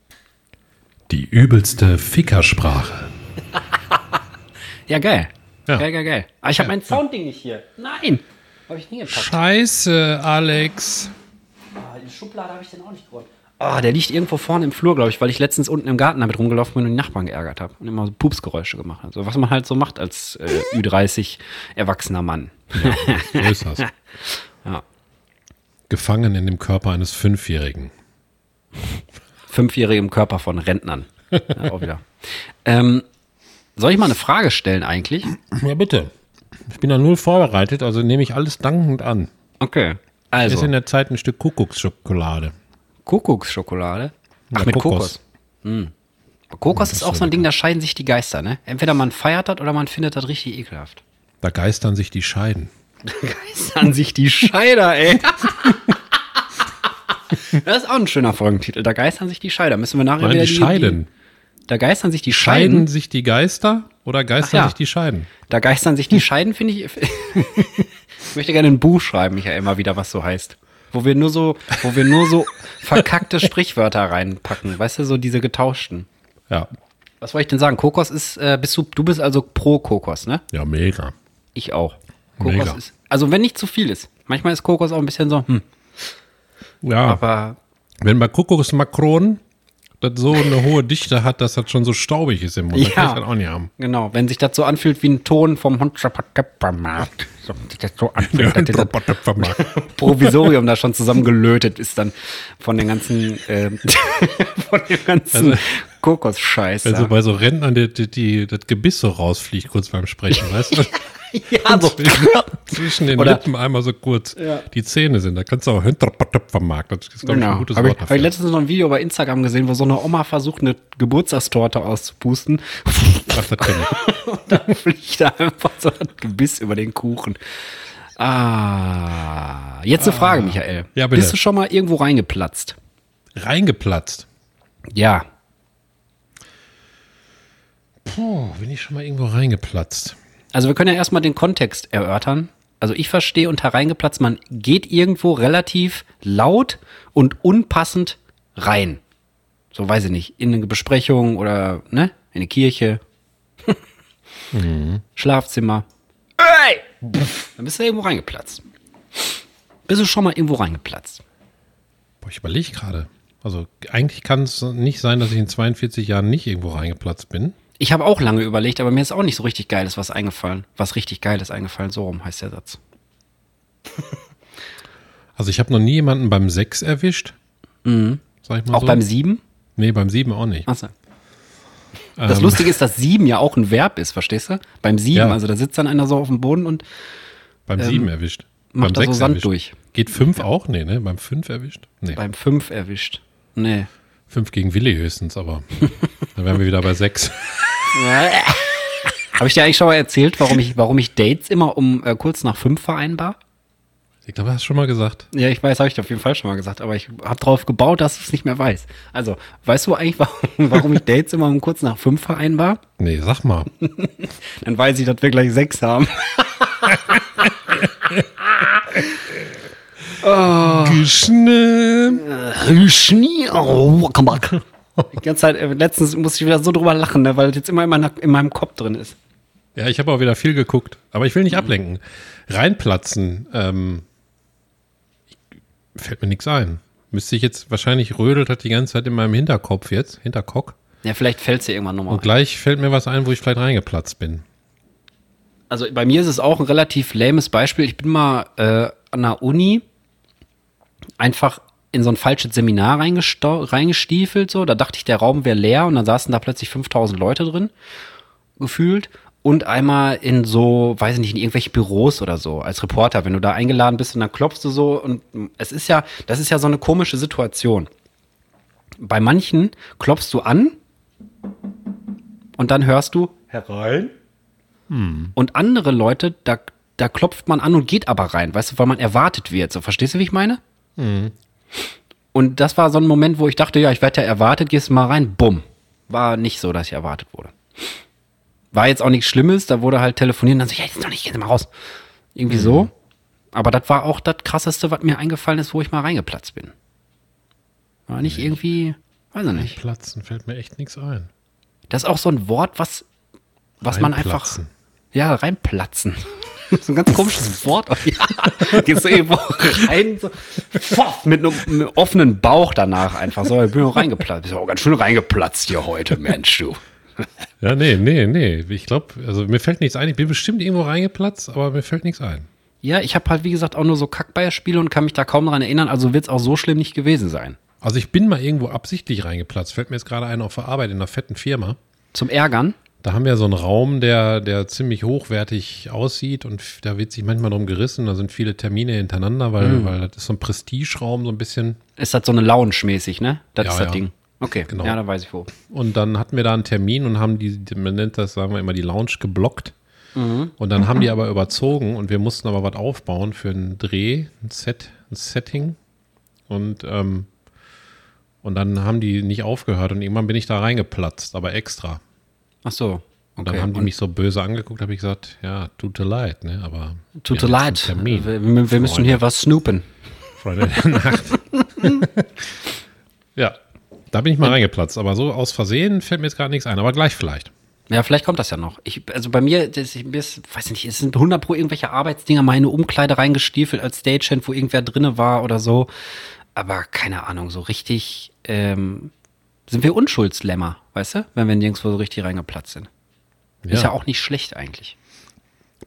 Die übelste Fickersprache. Ja, geil. Ja. Geil, geil, geil. Aber ich habe mein Soundding nicht hier. Nein. Habe ich hingepackt. Scheiße, Alex. Ah, Die Schublade habe ich den auch nicht geholt. Ah, der liegt irgendwo vorne im Flur, glaube ich, weil ich letztens unten im Garten damit rumgelaufen bin und die Nachbarn geärgert habe und immer so Pupsgeräusche gemacht habe. So, was man halt so macht als äh, Ü30 erwachsener Mann. So ist das. Ja. Gefangen in dem Körper eines Fünfjährigen. Fünfjährige im Körper von Rentnern. Ja, auch wieder. Ähm, soll ich mal eine Frage stellen eigentlich? Ja, bitte. Ich bin da null vorbereitet, also nehme ich alles dankend an. Okay. Ist Also, in der Zeit ein Stück Kuckucksschokolade. Kuckucksschokolade. Ach, Ja, mit Kokos. Kokos. Hm. Kokos ist auch so ein Ding, da scheiden sich die Geister, ne? Entweder man feiert das oder man findet das richtig ekelhaft. Da geistern sich die Scheiden. Geistern sich die Scheider, ey. Das ist auch ein schöner Folgentitel. Da geistern sich die Scheider. Müssen wir nachher Nein, wieder die Scheiden. Die, Da geistern sich die Scheiden Scheiden. sich die Geister oder geistern ja. sich die Scheiden? Da geistern sich die Scheiden, finde ich. ich möchte gerne ein Buch schreiben, Michael, mal wieder, was so heißt. Wo wir nur so, wo wir nur so verkackte Sprichwörter reinpacken. Weißt du, so diese getauschten. Ja. Was wollte ich denn sagen? Kokos ist, äh, bist du, du bist also pro Kokos, ne? Ja, mega. Ich auch. Kokos Mega. ist, also wenn nicht zu viel ist. Manchmal ist Kokos auch ein bisschen so, hm, Ja, aber wenn bei Kokosmakronen das so eine hohe Dichte hat, dass das schon so staubig ist im Mund, dann Ja. kann ich das auch nicht haben. genau, wenn sich das so anfühlt wie ein Ton vom Hundschappermarkt. So, das so anfühlt, dass dieser Provisorium da schon zusammengelötet ist dann von den ganzen, ähm, von dem ganzen Also- Kokosscheiß. Wenn da. so bei so Rentnern die, die, die, das Gebiss so rausfliegt, kurz beim Sprechen, weißt du? ja, so. Zwischen den Oder- Lippen einmal so kurz Ja. die Zähne sind. Da kannst du auch Hinterpottöpfermarkt. Das ist, glaube ich, ein Genau. gutes Habe ich, Wort hab dafür. ich letztens noch ein Video bei Instagram gesehen, wo so eine Oma versucht, eine Geburtstagstorte auszupusten. Ach, das kenn ich. Dann fliegt da einfach so ein Gebiss über den Kuchen. Ah, jetzt eine Frage, Michael. Ja, bitte. Bist du schon mal irgendwo reingeplatzt? Reingeplatzt. Ja. Puh, bin ich schon mal irgendwo reingeplatzt? Also wir können ja erstmal den Kontext erörtern. Also ich verstehe unter reingeplatzt, man geht irgendwo relativ laut und unpassend rein. So weiß ich nicht, in eine Besprechung oder ne, in eine Kirche. Schlafzimmer. Ey! Dann bist du irgendwo reingeplatzt. Bist du schon mal irgendwo reingeplatzt? Boah, ich überlege gerade. Also eigentlich kann es nicht sein, dass ich in 42 Jahren nicht irgendwo reingeplatzt bin. Ich habe auch lange überlegt, aber mir ist auch nicht so richtig Geiles was eingefallen. Was richtig Geiles eingefallen, so rum heißt der Satz. Also ich habe noch nie jemanden beim 6 erwischt. Sag ich mal Auch so. beim Sieben? Nee, beim 7 auch nicht. Achso. Das Ähm, Lustige ist, dass sieben ja auch ein Verb ist, verstehst du? Beim sieben, Ja. also da sitzt dann einer so auf dem Boden und beim 7 erwischt. ähm, macht beim da so sechs Sand erwischt. durch. Geht 5 auch? Nee, ne? Beim 5 erwischt? Nee. beim fünf erwischt. Nee. 5 gegen Willi höchstens, aber dann wären wir wieder bei 6. Habe ich dir eigentlich schon mal erzählt, warum ich, warum ich Dates immer um äh, kurz nach fünf vereinbar? Ich glaube, hast du schon mal gesagt. Ja, ich weiß, habe ich auf jeden Fall schon mal gesagt, aber ich habe darauf gebaut, dass du es nicht mehr weißt. Also, weißt du eigentlich, warum, warum ich Dates immer um kurz nach fünf vereinbar? Nee, sag mal. Dann weiß ich, dass wir gleich sechs haben. Geschnippt. Die ganze Zeit, äh, letztens musste ich wieder so drüber lachen, ne, weil das jetzt immer in, meiner, in meinem Kopf drin ist. Ja, ich habe auch wieder viel geguckt, aber ich will nicht ablenken. Reinplatzen, ähm, fällt mir nichts ein. Müsste ich jetzt, wahrscheinlich rödelt hat die ganze Zeit in meinem Hinterkopf jetzt, Hinterkock. Ja, vielleicht fällt es dir irgendwann nochmal. Und gleich fällt mir was ein, wo ich vielleicht reingeplatzt bin. Also bei mir ist es auch ein relativ lähmes Beispiel. Ich bin mal äh, an der Uni einfach in so ein falsches Seminar reingestiefelt. So. Da dachte ich, der Raum wäre leer und dann saßen da plötzlich 5000 Leute drin, gefühlt. Und einmal in so, weiß ich nicht, in irgendwelche Büros oder so, als Reporter, wenn du da eingeladen bist und dann klopfst du so und es ist ja, das ist ja so eine komische Situation. Bei manchen klopfst du an und dann hörst du herein. Und andere Leute, da, da klopft man an und geht aber rein, weißt du, weil man erwartet wird. So, verstehst du, wie ich meine? Und das war so ein Moment, wo ich dachte, ja, ich werde ja erwartet, gehst du mal rein, bumm. War nicht so, dass ich erwartet wurde. War jetzt auch nichts Schlimmes, da wurde halt telefoniert und dann so, ja, jetzt noch nicht, geh mal raus. Irgendwie so. Aber das war auch das krasseste, was mir eingefallen ist, wo ich mal reingeplatzt bin. War nicht irgendwie, weiß ich nicht. Platzen fällt mir echt nichts ein. Das ist auch so ein Wort, was, was man einfach. Reinplatzen. Ja, reinplatzen. so ein ganz komisches Wort. Ja, gehst du irgendwo rein, so, mit einem mit einem offenen Bauch danach einfach so. Ich bin auch reingeplatzt. Bist auch ganz schön reingeplatzt hier heute, Mensch, du. Ja, nee, nee, nee. Ich glaube, also mir fällt nichts ein. Ich bin bestimmt irgendwo reingeplatzt, aber mir fällt nichts ein. Ja, ich habe halt, wie gesagt, auch nur so Kackbeispiele und kann mich da kaum dran erinnern. Also wird es auch so schlimm nicht gewesen sein. Also ich bin mal irgendwo absichtlich reingeplatzt. Fällt mir jetzt gerade ein auf der Arbeit in einer fetten Firma. Zum Ärgern. Da haben wir so einen Raum, der, der ziemlich hochwertig aussieht und da wird sich manchmal drum gerissen. Da sind viele Termine hintereinander, weil, Mhm. weil das ist so ein Prestigeraum, so ein bisschen. Ist das so eine Lounge-mäßig, ne? Das Ja, ist das ja. Ding. Okay, Genau. ja, da weiß ich wo. Und dann hatten wir da einen Termin und haben die, man nennt das, sagen wir immer, die Lounge geblockt. Und dann haben die aber überzogen und wir mussten aber was aufbauen für einen Dreh, ein Set, ein Setting. Und ähm, Und dann haben die nicht aufgehört und irgendwann bin ich da reingeplatzt, aber extra. Ach so. Und dann Okay. haben die mich so böse angeguckt, habe ich gesagt, ja, tut dir leid, ne? Aber Tut dir leid. Wir, wir, wir müssen hier was snoopen. Freunde der Nacht. ja, da bin ich mal reingeplatzt. Aber so aus Versehen fällt mir jetzt gerade nichts ein. Aber gleich vielleicht. Ja, vielleicht kommt das ja noch. Ich, also bei mir, das, ich, weiß nicht, es sind 100 pro irgendwelche Arbeitsdinger, meine Umkleide reingestiefelt als Stagehand, wo irgendwer drinne war oder so. Aber keine Ahnung, so richtig ähm, sind wir Unschuldslämmer, weißt du? Wenn wir nirgendwo so richtig reingeplatzt sind. Ist ja auch nicht schlecht eigentlich.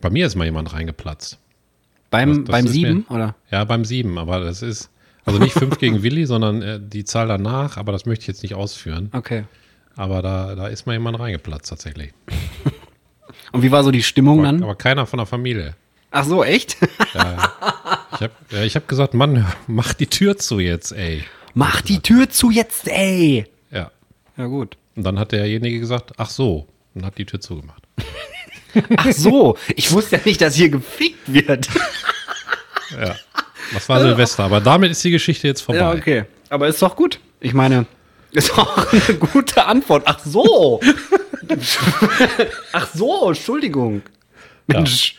Bei mir ist mal jemand reingeplatzt. Beim, Das- das beim Sieben, mir- oder? Ja, beim sieben, aber das ist, also nicht fünf gegen Willi, sondern äh, die Zahl danach, aber das möchte ich jetzt nicht ausführen. Okay. Aber da, da ist mal jemand reingeplatzt tatsächlich. Und wie war so die Stimmung Aber, dann? aber keiner von der Familie. Ach so, echt? Ich habe ja, hab gesagt, Mann, mach die Tür zu jetzt, ey. Mach die Tür zu jetzt, ey! Ja. Ja, gut. Und dann hat derjenige gesagt, ach so, und hat die Tür zugemacht. Ach so, ich wusste ja nicht, dass hier gefickt wird. Ja. Das war Silvester, aber damit ist die Geschichte jetzt vorbei. Ja, okay. Aber ist doch gut. Ich meine, ist doch eine gute Antwort. Ach so. Ach so, Entschuldigung. Mensch,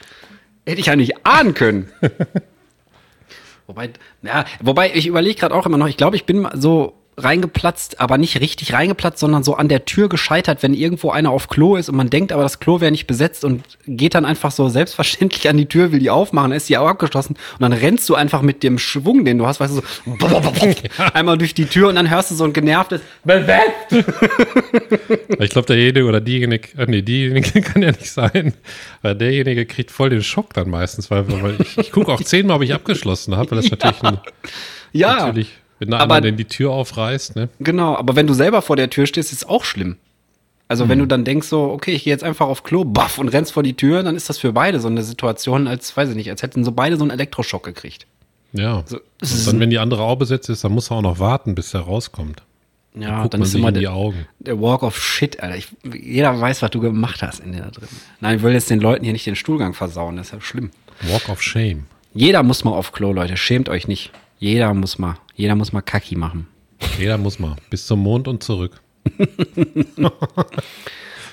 hätte ich ja nicht ahnen können. wobei, ja, wobei ich überlege gerade auch immer noch, ich glaube, ich bin so reingeplatzt, aber nicht richtig reingeplatzt, sondern so an der Tür gescheitert, wenn irgendwo einer auf Klo ist und man denkt, aber das Klo wäre nicht besetzt und geht dann einfach so selbstverständlich an die Tür, will die aufmachen, ist die auch abgeschlossen und dann rennst du einfach mit dem Schwung, den du hast, weißt du, so einmal durch die Tür und dann hörst du so ein genervtes Besetzt! Ich glaube, derjenige oder diejenige, äh, nee, diejenige kann ja nicht sein, weil derjenige kriegt voll den Schock dann meistens, weil, weil ich, ich gucke auch zehnmal, ob ich abgeschlossen habe, weil das natürlich, ein, Ja, natürlich wenn der aber- andere denn die Tür aufreißt, ne? genau, aber wenn du selber vor der Tür stehst, ist es auch schlimm. Also wenn du dann denkst so, okay, ich gehe jetzt einfach auf Klo, baff und rennst vor die Tür, dann ist das für beide so eine Situation, als, weiß ich nicht, als hätten so beide so einen Elektroschock gekriegt. Ja. So, Und dann, wenn die andere auch besetzt ist, dann muss er auch noch warten, bis er rauskommt. ja, dann man ist immer der, Augen. der Walk of Shit, Alter. Ich, jeder weiß, was du gemacht hast in der drin. Nein, ich will jetzt den Leuten hier nicht den Stuhlgang versauen, das ist ja schlimm. Walk of Shame. Jeder muss mal auf Klo, Leute, schämt euch nicht. Jeder muss mal, jeder muss mal Kaki machen. Jeder muss mal. Bis zum Mond und zurück.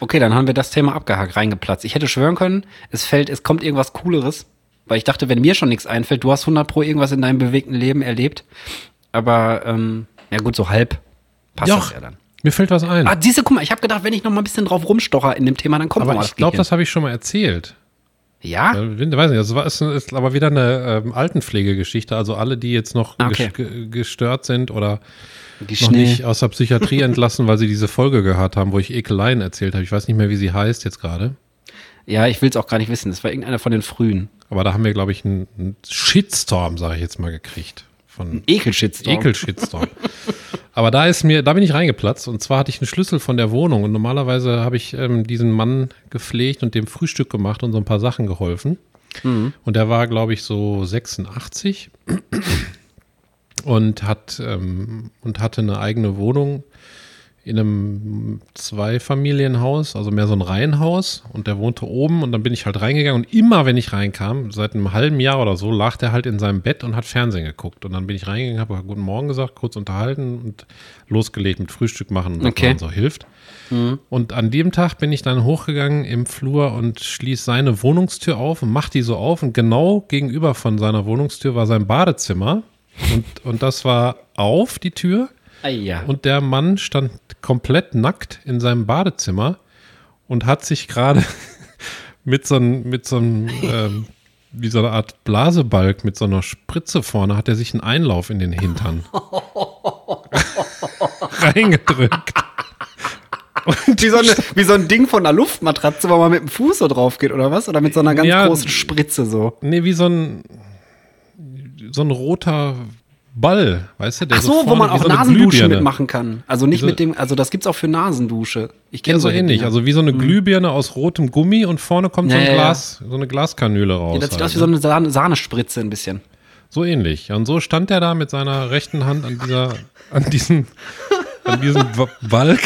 Okay, dann haben wir das Thema abgehakt, reingeplatzt. Ich hätte schwören können, es fällt, es kommt irgendwas Cooleres. Weil ich dachte, wenn mir schon nichts einfällt, du hast 100 pro irgendwas in deinem bewegten Leben erlebt. Aber, ähm, ja gut, so halb passt Joch, das ja dann. mir fällt was ein. Ah, diese, guck mal, ich habe gedacht, wenn ich noch mal ein bisschen drauf rumstocher in dem Thema, dann kommt aber mal ich glaube, das habe ich schon mal erzählt. Ja? Ich weiß nicht, das war, ist, ist aber wieder eine ähm, Altenpflegegeschichte. Also alle, die jetzt noch Ah, Okay. ges- ge- gestört sind oder Die noch nicht aus der Psychiatrie entlassen, weil sie diese Folge gehört haben, wo ich Ekeleien erzählt habe. Ich weiß nicht mehr, wie sie heißt jetzt gerade. Ja, ich will es auch gar nicht wissen. Das war irgendeiner von den frühen. Aber da haben wir, glaube ich, einen, einen Shitstorm, sage ich jetzt mal, gekriegt. Von Ekelshitstorm. Ekel-Shitstorm. Aber da ist mir, da bin ich reingeplatzt und zwar hatte ich einen Schlüssel von der Wohnung und normalerweise habe ich ähm, diesen Mann gepflegt und dem Frühstück gemacht und so ein paar Sachen geholfen. Und der war, glaube ich, so 86 und hat ähm, und hatte eine eigene Wohnung in einem Zweifamilienhaus, also mehr so ein Reihenhaus und der wohnte oben und dann bin ich halt reingegangen und immer wenn ich reinkam, seit einem halben Jahr oder so, lag der halt in seinem Bett und hat Fernsehen geguckt und dann bin ich reingegangen, habe guten Morgen gesagt, kurz unterhalten und losgelegt mit Frühstück machen, was Okay. man so hilft. Und an dem Tag bin ich dann hochgegangen im Flur und schließ seine Wohnungstür auf und mach die so auf und genau gegenüber von seiner Wohnungstür war sein Badezimmer und, und das war auf, die Tür. Ja. Und der Mann stand komplett nackt in seinem Badezimmer und hat sich gerade mit so einem, mit so einem, ähm, wie so eine Art Blasebalg mit so einer Spritze vorne, hat er sich einen Einlauf in den Hintern reingedrückt. wie, so eine, wie so ein Ding von einer Luftmatratze, wo man mit dem Fuß so drauf geht, oder was? Oder mit so einer ganz Ja. großen Spritze so. Nee, wie so ein, so ein roter Ball, weißt du? Der Ach so, wo vorne man auch so eine Nasenduschen mitmachen kann. Also nicht so- mit dem, also das gibt's auch für Nasendusche. Ich kenne Ja, so ähnlich. Also wie so eine Glühbirne aus rotem Gummi und vorne kommt so Ja, ein. Glas, so eine Glaskanüle raus. ja, das sieht halt, aus wie ne? so eine Sahne Sahnespritze ein bisschen. So ähnlich. Und so stand er da mit seiner rechten Hand an dieser, an diesem, an diesem Balk.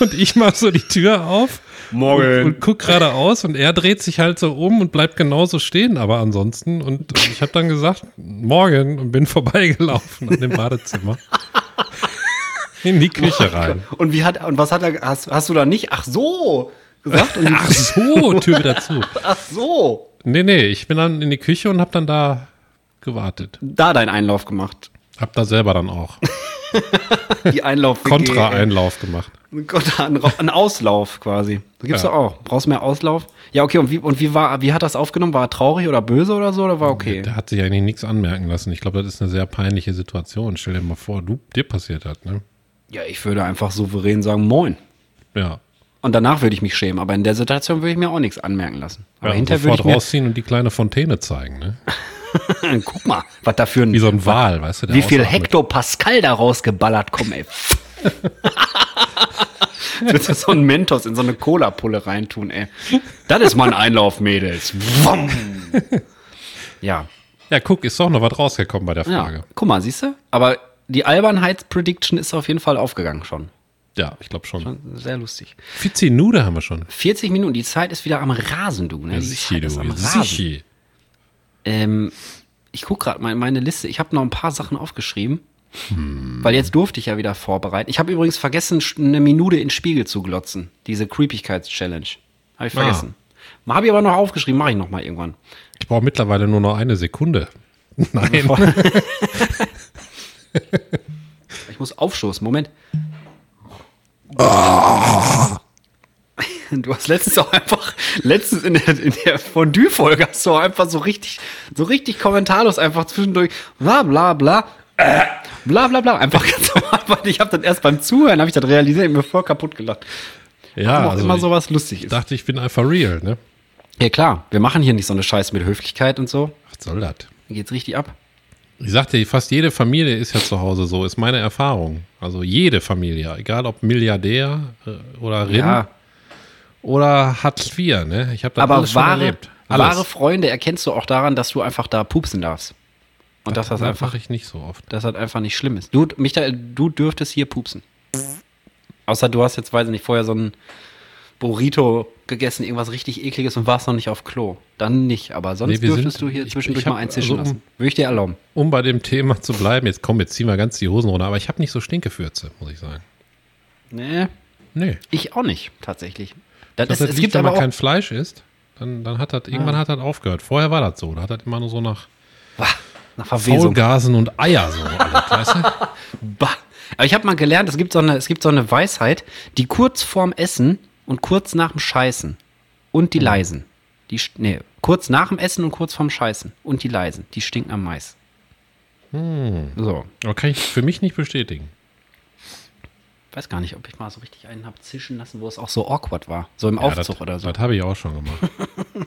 Und ich mach so die Tür auf. Und, und guck geradeaus und er dreht sich halt so um und bleibt genauso stehen, aber ansonsten. Und ich habe dann gesagt, morgen und bin vorbeigelaufen an dem Badezimmer. In die Küche rein. Und wie hat und was hat er hast, hast du da nicht? Ach so gesagt und Ach so, Tür wieder zu. ach so. Nee, nee, ich bin dann in die Küche und hab dann da gewartet. Da deinen Einlauf gemacht. Hab da selber dann auch Die Einlauf Kontra-Einlauf gemacht. Kontra ein Auslauf quasi. So gibt's Ja. doch auch. Brauchst mehr Auslauf? Ja, okay, und wie und wie war wie hat das aufgenommen? War er traurig oder böse oder so oder war okay? Der hat sich eigentlich nichts anmerken lassen. Ich glaube, das ist eine sehr peinliche Situation. Stell dir mal vor, du, dir passiert hat, ne? Ja, ich würde einfach souverän sagen Moin. Ja. Und danach würde ich mich schämen, aber in der Situation würde ich mir auch nichts anmerken lassen. Aber ja hinterher würde ich mir rausziehen und die kleine Fontäne zeigen, ne? guck mal, was da für ein Wie so ein Wal, weißt du? Wie viel. Hektopascal da rausgeballert kommen, ey. Willst du so einen Mentos in so eine Cola-Pulle reintun, ey. Das ist mal ein Einlauf, Mädels. Ja. Ja, guck, ist doch noch was rausgekommen bei der ja. Frage. Guck mal, siehst du? Aber die Albernheits-Prediction ist auf jeden Fall aufgegangen schon. Ja, ich glaube schon. Sehr lustig. Fitzi Nude haben wir schon. 40 Minuten, die Zeit ist wieder am Rasen, du. Ne? Die Sichi, du. Sichi. Ähm, ich gucke gerade mal in meine Liste. Ich habe noch ein paar Sachen aufgeschrieben. Hm. Weil jetzt durfte ich ja wieder vorbereiten. Ich habe übrigens vergessen, eine Minute in den Spiegel zu glotzen. Diese Creepigkeits-Challenge. Habe ich Ah. vergessen. Habe ich aber noch aufgeschrieben, mache ich noch mal irgendwann. Ich brauche mittlerweile nur noch eine Sekunde. Nein. Ich muss aufstoßen. Moment. Du hast letztens auch einfach, letztens in der, in der Fondue-Folge hast du auch einfach so richtig, so richtig kommentarlos einfach zwischendurch bla bla bla, äh, bla bla bla. Einfach ganz normal. Ich habe dann erst beim Zuhören, habe ich das realisiert, ich mir voll kaputt gelacht. Ja, Warum auch also immer ich sowas lustig ist. dachte, ich bin einfach real, ne? Ja klar, wir machen hier nicht so eine Scheiße mit Höflichkeit und so. Was soll das? Geht's richtig ab. Ich sagte, fast jede Familie ist ja zu Hause so, ist meine Erfahrung. Also jede Familie, egal ob Milliardär äh, oder Rind Ja, oder Hartz IV, ne? Ich habe das aber alles schon wahre, erlebt. Alles. wahre Freunde erkennst du auch daran, dass du einfach da pupsen darfst. Und dass das das einfach ich nicht so oft. dass das einfach nicht schlimm ist. Du, Michael, du dürftest hier pupsen. Außer du hast jetzt, weiß ich nicht, vorher so ein Burrito gegessen, irgendwas richtig ekliges und warst noch nicht auf Klo. Dann nicht, aber sonst Nee, dürftest sind- du hier ich- zwischendurch ich hab- mal einzischen also, lassen. Würde ich dir erlauben. Um bei dem Thema zu bleiben, jetzt komm, jetzt ziehen wir ganz die Hosen runter, aber ich habe nicht so Stinkefürze, muss ich sagen. Nee, Nee. ich auch nicht, tatsächlich. Das Das ist, es liegt, gibt wenn aber kein Fleisch isst, dann, dann hat das, irgendwann hat das aufgehört. Vorher war das so. Da hat das immer nur so nach Bah, nach Verwesung. Faulgasen und Eier so. alles, weißt du? Bah. Aber ich habe mal gelernt, es gibt, so eine, es gibt so eine Weisheit, die kurz vorm Essen und kurz nach dem Scheißen und die Hm. leisen. Die, nee, kurz nach dem Essen und kurz vorm Scheißen und die leisen. Die stinken am meisten. Hm. So. Aber kann ich für mich nicht bestätigen. Weiß gar nicht, ob ich mal so richtig einen hab zischen lassen, wo es auch so awkward war. So im Ja, Aufzug das, oder so. Das habe ich auch schon gemacht.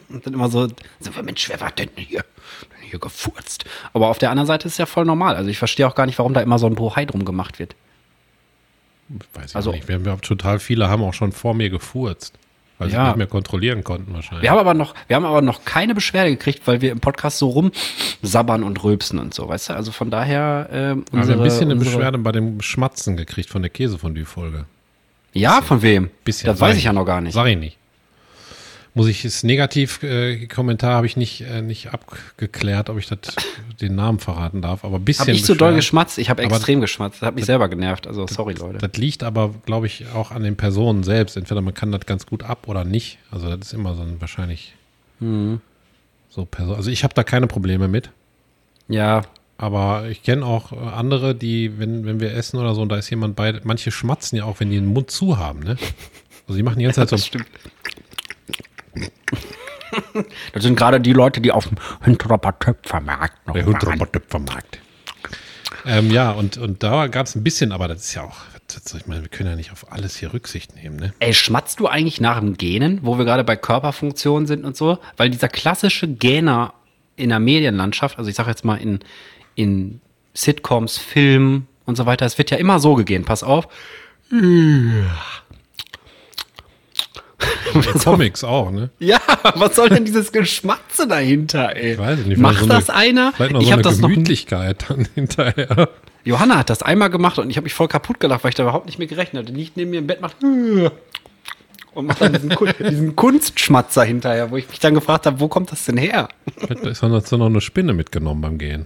Und dann immer so, so Mensch, wer war denn hier? Denn hier gefurzt. Aber auf der anderen Seite ist es ja voll normal. Also ich verstehe auch gar nicht, warum da immer so ein Bohai drum gemacht wird. Weiß ich Also- nicht. Wir haben ja total viele haben auch schon vor mir gefurzt. Weil sie Ja. nicht mehr kontrollieren konnten wahrscheinlich. Wir haben aber noch, wir haben aber noch keine Beschwerde gekriegt, weil wir im Podcast so rumsabbern und rülpsen und so, weißt du? Also von daher, ähm, wir haben unsere, ein bisschen eine unsere, Beschwerde bei dem Schmatzen gekriegt von der Käsefondue-Folge. Ja, von wem? Bisschen. das weiß ich ja noch gar nicht. Sag ich nicht. Muss ich, das Negativ-Kommentar habe ich nicht, äh, nicht abgeklärt, ob ich das, den Namen verraten darf, aber ein bisschen. Hab ich so doll geschmatzt? Ich habe extrem geschmatzt. Das hat mich selber genervt. Also sorry, Leute. Das liegt aber, glaube ich, auch an den Personen selbst. Entweder man kann das ganz gut ab oder nicht. Also das ist immer so ein wahrscheinlich Mhm. so Person. Also ich habe da keine Probleme mit. Ja, Aber ich kenne auch äh, andere, die, wenn, wenn wir essen oder so, und da ist jemand bei, manche schmatzen ja auch, wenn die den Mund zu haben, ne? Also die machen die ganze Zeit so. das sind gerade die Leute, die auf dem Hüntroper Töpfermarkt noch Der waren. Hund Ähm, ja, und, und da gab es ein bisschen, aber das ist ja auch, das, ich meine, wir können ja nicht auf alles hier Rücksicht nehmen, ne? Ey, schmatzt du eigentlich nach dem Gähnen, wo wir gerade bei Körperfunktionen sind und so? Weil dieser klassische Gähner in der Medienlandschaft, also ich sag jetzt mal in, in Sitcoms, Filmen und so weiter, es wird ja immer so gegähnt, pass auf. In Comics auch, ne? Ja, was soll denn dieses Geschmatze dahinter, ey? Ich weiß nicht. Macht vielleicht so das einer? Vielleicht noch Ich so habe eine das noch Gemütlichkeit dann hinterher. Johanna hat das einmal gemacht und ich habe mich voll kaputt gelacht, weil ich da überhaupt nicht mehr gerechnet hatte. Die liegt neben mir im Bett, macht. Und macht dann diesen, diesen Kunstschmatzer hinterher, wo ich mich dann gefragt habe, wo kommt das denn her? Ist dann noch eine Spinne mitgenommen beim Gehen.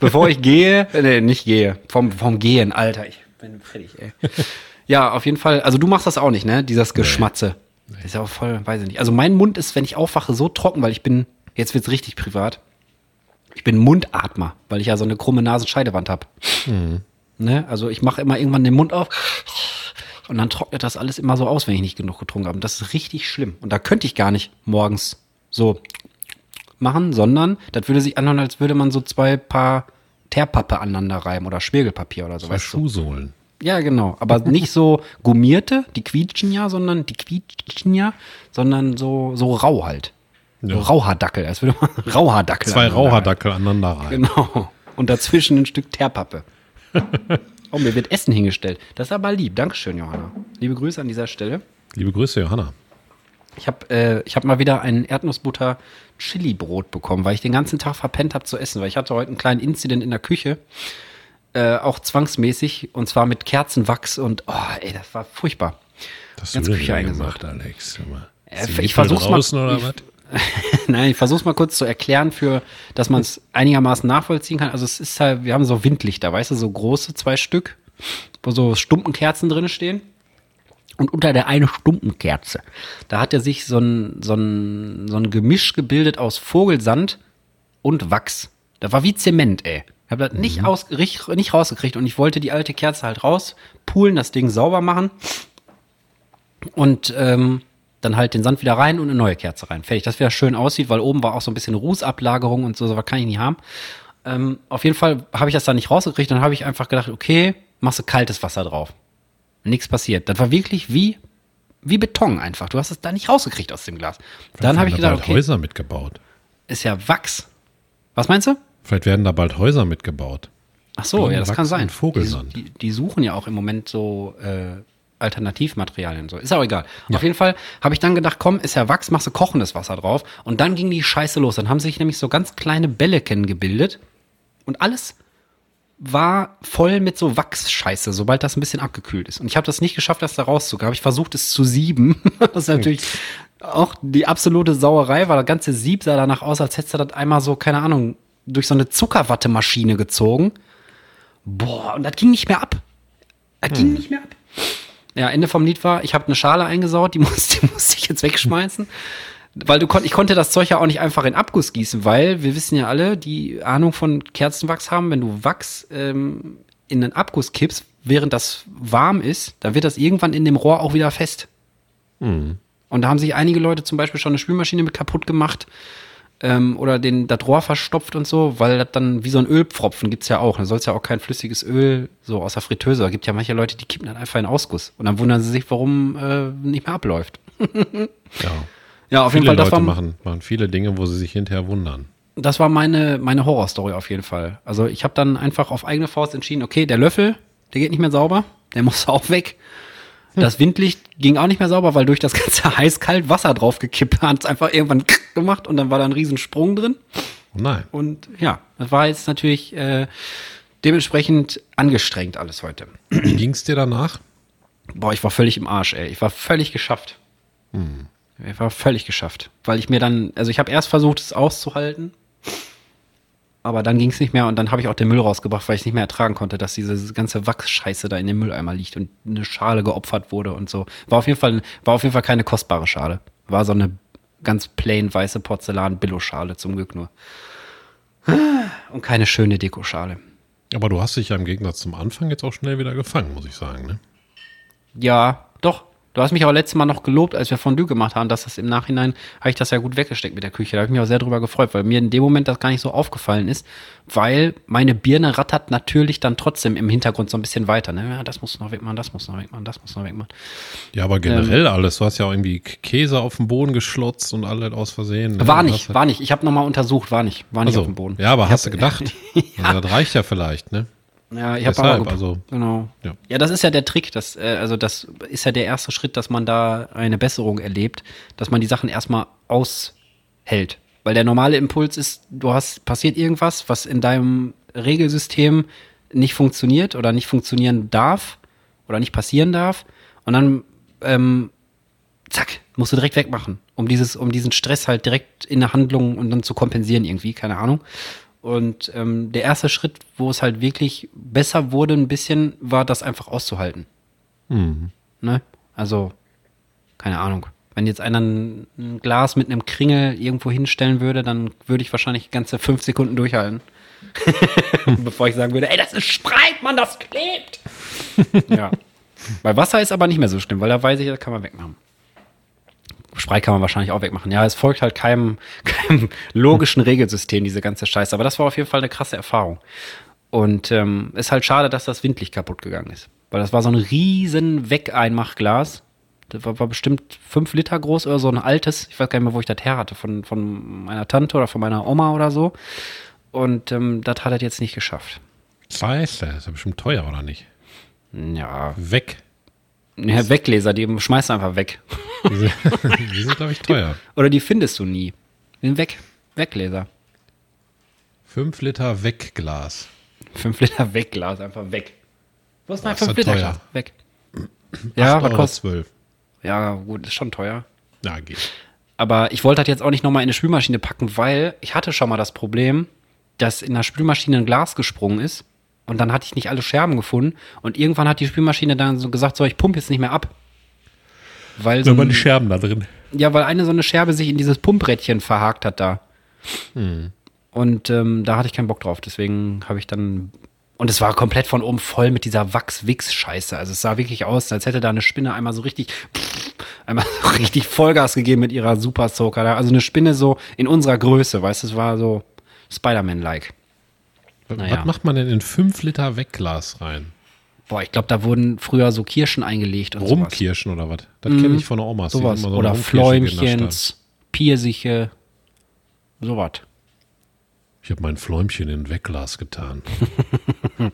Bevor ich gehe, äh, nee, nicht gehe, vom, vom Gehen, Alter, ich bin fertig, ey. Ja, auf jeden Fall, also du machst das auch nicht, ne? Dieses Geschmatze. Nee. Das ist ja auch voll, weiß ich nicht. Also mein Mund ist, wenn ich aufwache, so trocken, weil ich bin, jetzt wird's richtig privat. Ich bin Mundatmer, weil ich ja so eine krumme Nasenscheidewand habe. Mhm. Ne? Also ich mache immer irgendwann den Mund auf und dann trocknet das alles immer so aus, wenn ich nicht genug getrunken habe. Und das ist richtig schlimm. Und da könnte ich gar nicht morgens so machen, sondern das würde sich anhören, als würde man so zwei Paar Teerpappe aneinander reiben oder Schmirgelpapier oder so. Zwei Schuhsohlen. Ja, genau. Aber nicht so gummierte, die quietschen ja, sondern die quietschen ja, sondern so, so rau halt. Ja. So Rauhaardackel, als würde man Rauhaardackel. Zwei Rauhaardackel aneinander reiben. Genau. Und dazwischen ein Stück Teerpappe. oh, mir wird Essen hingestellt. Das ist aber lieb. Dankeschön, Johanna. Liebe Grüße an dieser Stelle. Liebe Grüße, Johanna. Ich habe äh, hab mal wieder ein Erdnussbutter Chili-Brot bekommen, weil ich den ganzen Tag verpennt habe zu essen, weil ich hatte heute einen kleinen Incident in der Küche. Äh, auch zwangsmäßig und zwar mit Kerzenwachs und oh, ey, das war furchtbar. Das du Küche gemacht, Alex. Äh, ich versuch's mal. Oder was? Nein, ich versuche mal kurz zu erklären, für, dass man es einigermaßen nachvollziehen kann. Also es ist halt, wir haben so Windlichter, weißt du, so große zwei Stück, wo so Stumpenkerzen drin stehen. Und unter der eine Stumpenkerze, da hat er sich so ein, so, ein, so ein Gemisch gebildet aus Vogelsand und Wachs. Das war wie Zement, ey. Ich habe das mhm. nicht, aus, nicht rausgekriegt und ich wollte die alte Kerze halt rauspulen, das Ding sauber machen. Und ähm, dann halt den Sand wieder rein und eine neue Kerze rein. Fertig. Das wieder schön aussieht, weil oben war auch so ein bisschen Rußablagerung und so, so was kann ich nicht haben. Ähm, auf jeden Fall habe ich das da nicht rausgekriegt. Dann habe ich einfach gedacht, okay, machst du kaltes Wasser drauf. Nichts passiert. Das war wirklich wie, wie Beton einfach. Du hast es da nicht rausgekriegt aus dem Glas. Dann habe ich gedacht, okay. Häuser mitgebaut. Ist ja Wachs. Was meinst du? Vielleicht werden da bald Häuser mitgebaut. Ach so, ja, das kann sein. Vogelsand. Die, die, suchen ja auch im Moment so äh, Alternativmaterialien so. Ist auch egal. Ja. Auf jeden Fall habe ich dann gedacht, komm, ist ja Wachs, machst du kochendes Wasser drauf. Und dann ging die Scheiße los. Dann haben sich nämlich so ganz kleine Bälleken gebildet. Und alles war voll mit so Wachsscheiße, sobald das ein bisschen abgekühlt ist. Und ich habe das nicht geschafft, das da rauszukriegen. Habe ich versucht, es zu sieben. das ist natürlich auch die absolute Sauerei, weil das ganze Sieb sah danach aus, als hättest du das einmal so, keine Ahnung, durch so eine Zuckerwattemaschine gezogen. Boah, und das ging nicht mehr ab. Das hm. ging nicht mehr ab. Ja, Ende vom Lied war, ich habe eine Schale eingesaut, die musste, die musste ich jetzt wegschmeißen. Weil du kon ich konnte das Zeug ja auch nicht einfach in Abguss gießen, weil wir wissen ja alle, die Ahnung von Kerzenwachs haben, wenn du Wachs ähm, in einen Abguss kippst, während das warm ist, dann wird das irgendwann in dem Rohr auch wieder fest. Mhm. Und da haben sich einige Leute zum Beispiel schon eine Spülmaschine mit kaputt gemacht, ähm, oder den, das Rohr verstopft und so, weil das dann wie so ein Ölpfropfen gibt's ja auch. Da soll's ja auch kein flüssiges Öl so aus der Fritteuse. Da gibt ja manche Leute, die kippen dann einfach in Ausguss. Und dann wundern sie sich, warum äh, nicht mehr abläuft. ja. Ja, auf viele jeden Fall. Das Leute war, machen, machen viele Dinge, wo sie sich hinterher wundern. Das war meine, meine Horrorstory auf jeden Fall. Also ich habe dann einfach auf eigene Faust entschieden, okay, der Löffel, der geht nicht mehr sauber, der muss auch weg. Das Windlicht ging auch nicht mehr sauber, weil durch das ganze heiß-kalt Wasser draufgekippt hat es einfach irgendwann gemacht und dann war da ein Riesensprung drin. Oh nein. Und ja, das war jetzt natürlich äh, dementsprechend angestrengt alles heute. Wie ging es dir danach? Boah, ich war völlig im Arsch, ey. Ich war völlig geschafft. Hm. Ich war völlig geschafft. Weil ich mir dann, also ich habe erst versucht, es auszuhalten, aber dann ging es nicht mehr und dann habe ich auch den Müll rausgebracht, weil ich nicht mehr ertragen konnte, dass diese ganze Wachsscheiße da in dem Mülleimer liegt und eine Schale geopfert wurde und so. War auf jeden Fall, war auf jeden Fall keine kostbare Schale. War so eine ganz plain weiße Porzellan-Billo-Schale zum Glück nur. Und keine schöne Dekoschale. Aber du hast dich ja im Gegensatz zum Anfang jetzt auch schnell wieder gefangen, muss ich sagen, ne? Ja, doch. Du hast mich auch letztes Mal noch gelobt, als wir Fondue gemacht haben, dass das im Nachhinein, habe ich das ja gut weggesteckt mit der Küche. Da habe ich mich auch sehr drüber gefreut, weil mir in dem Moment das gar nicht so aufgefallen ist, weil meine Birne rattert natürlich dann trotzdem im Hintergrund so ein bisschen weiter. Ne? Ja, das muss noch wegmachen, das muss noch wegmachen, das muss noch wegmachen. Ja, aber generell ähm, alles. Du hast ja auch irgendwie Käse auf dem Boden geschlotzt und alles aus Versehen. Ne? War nicht, war nicht. Ich habe nochmal untersucht, war nicht, war nicht also, auf dem Boden. Ja, aber ich hast hab, du gedacht? ja. Also, das reicht ja vielleicht, ne? Ja, ich habe aber also genau. Ja. ja. das ist ja der Trick, das äh, also das ist ja der erste Schritt, dass man da eine Besserung erlebt, dass man die Sachen erstmal aushält, weil der normale Impuls ist, du hast passiert irgendwas, was in deinem Regelsystem nicht funktioniert oder nicht funktionieren darf oder nicht passieren darf und dann ähm, zack, musst du direkt wegmachen, um dieses, um diesen Stress halt direkt in der Handlung und dann zu kompensieren irgendwie, keine Ahnung. Und ähm, der erste Schritt, wo es halt wirklich besser wurde, ein bisschen, war das einfach auszuhalten. Mhm. Ne? Also, keine Ahnung. Wenn jetzt einer ein, ein Glas mit einem Kringel irgendwo hinstellen würde, dann würde ich wahrscheinlich ganze fünf Sekunden durchhalten. Bevor ich sagen würde, ey, das ist Spreit, Mann, das klebt. ja. Bei Wasser ist aber nicht mehr so schlimm, weil da weiß ich, das kann man wegmachen. Spreit kann man wahrscheinlich auch wegmachen. Ja, es folgt halt keinem, keinem logischen Regelsystem, diese ganze Scheiße. Aber das war auf jeden Fall eine krasse Erfahrung. Und ähm, ist halt schade, dass das Windlicht kaputt gegangen ist. Weil das war so ein riesen Wegeinmachglas. Das war, war bestimmt fünf Liter groß oder so ein altes. Ich weiß gar nicht mehr, wo ich das her hatte. Von, von meiner Tante oder von meiner Oma oder so. Und ähm, das hat er jetzt nicht geschafft. Scheiße, das ist ja bestimmt teuer, oder nicht? Ja, Weg. Ja Wegleser, die schmeißt du einfach weg. Die sind, die sind glaube ich, teuer. Oder die findest du nie. Den weg. Wegleser. Fünf Liter Wegglas. Fünf Liter Wegglas, einfach weg. Wo ist mein Das ist 5 ja Liter teuer. Glas? Weg. Ja, was kostet? zwölf. Ja, gut, ist schon teuer. Ja, geht. Aber ich wollte das jetzt auch nicht nochmal in eine Spülmaschine packen, weil ich hatte schon mal das Problem, dass in der Spülmaschine ein Glas gesprungen ist und dann hatte ich nicht alle Scherben gefunden und irgendwann hat die Spülmaschine dann so gesagt, so ich pumpe jetzt nicht mehr ab. Weil so waren die Scherben da drin. ja, weil eine so eine Scherbe sich in dieses Pumprädchen verhakt hat da. Und ähm, da hatte ich keinen Bock drauf, deswegen habe ich dann und es war komplett von oben voll mit dieser Wachs-Wix-Scheiße. Also es sah wirklich aus, als hätte da eine Spinne einmal so richtig, einmal so richtig Vollgas gegeben mit ihrer Super Soaker. da. Also eine Spinne so in unserer Größe, weißt du, es war so Spider-Man-like. Naja. Was macht man denn in fünf Liter Wegglas rein? Boah, ich glaube, da wurden früher so Kirschen eingelegt und sowas. Rumkirschen oder was? Das kenne ich von der Oma. Sowas. so Oder Fläumchens, Pfirsiche, sowas. Ich habe mein Fläumchen in Wegglas getan.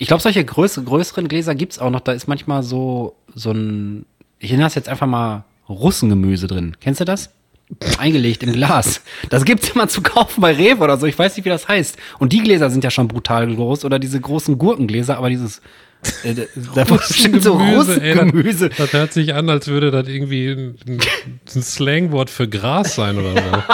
Ich glaube, solche größ größeren Gläser gibt's auch noch. Da ist manchmal so, so ein, ich nenne das jetzt einfach mal Russengemüse drin. Kennst du das? Eingelegt im Glas. Das gibt's immer zu kaufen bei Rewe oder so. Ich weiß nicht, wie das heißt. Und die Gläser sind ja schon brutal groß. Oder diese großen Gurkengläser, aber dieses, äh, da da bestimmt so ey, Russengemüse. Das, das hört sich an, als würde das irgendwie ein, ein, ein Slangwort für Gras sein oder so.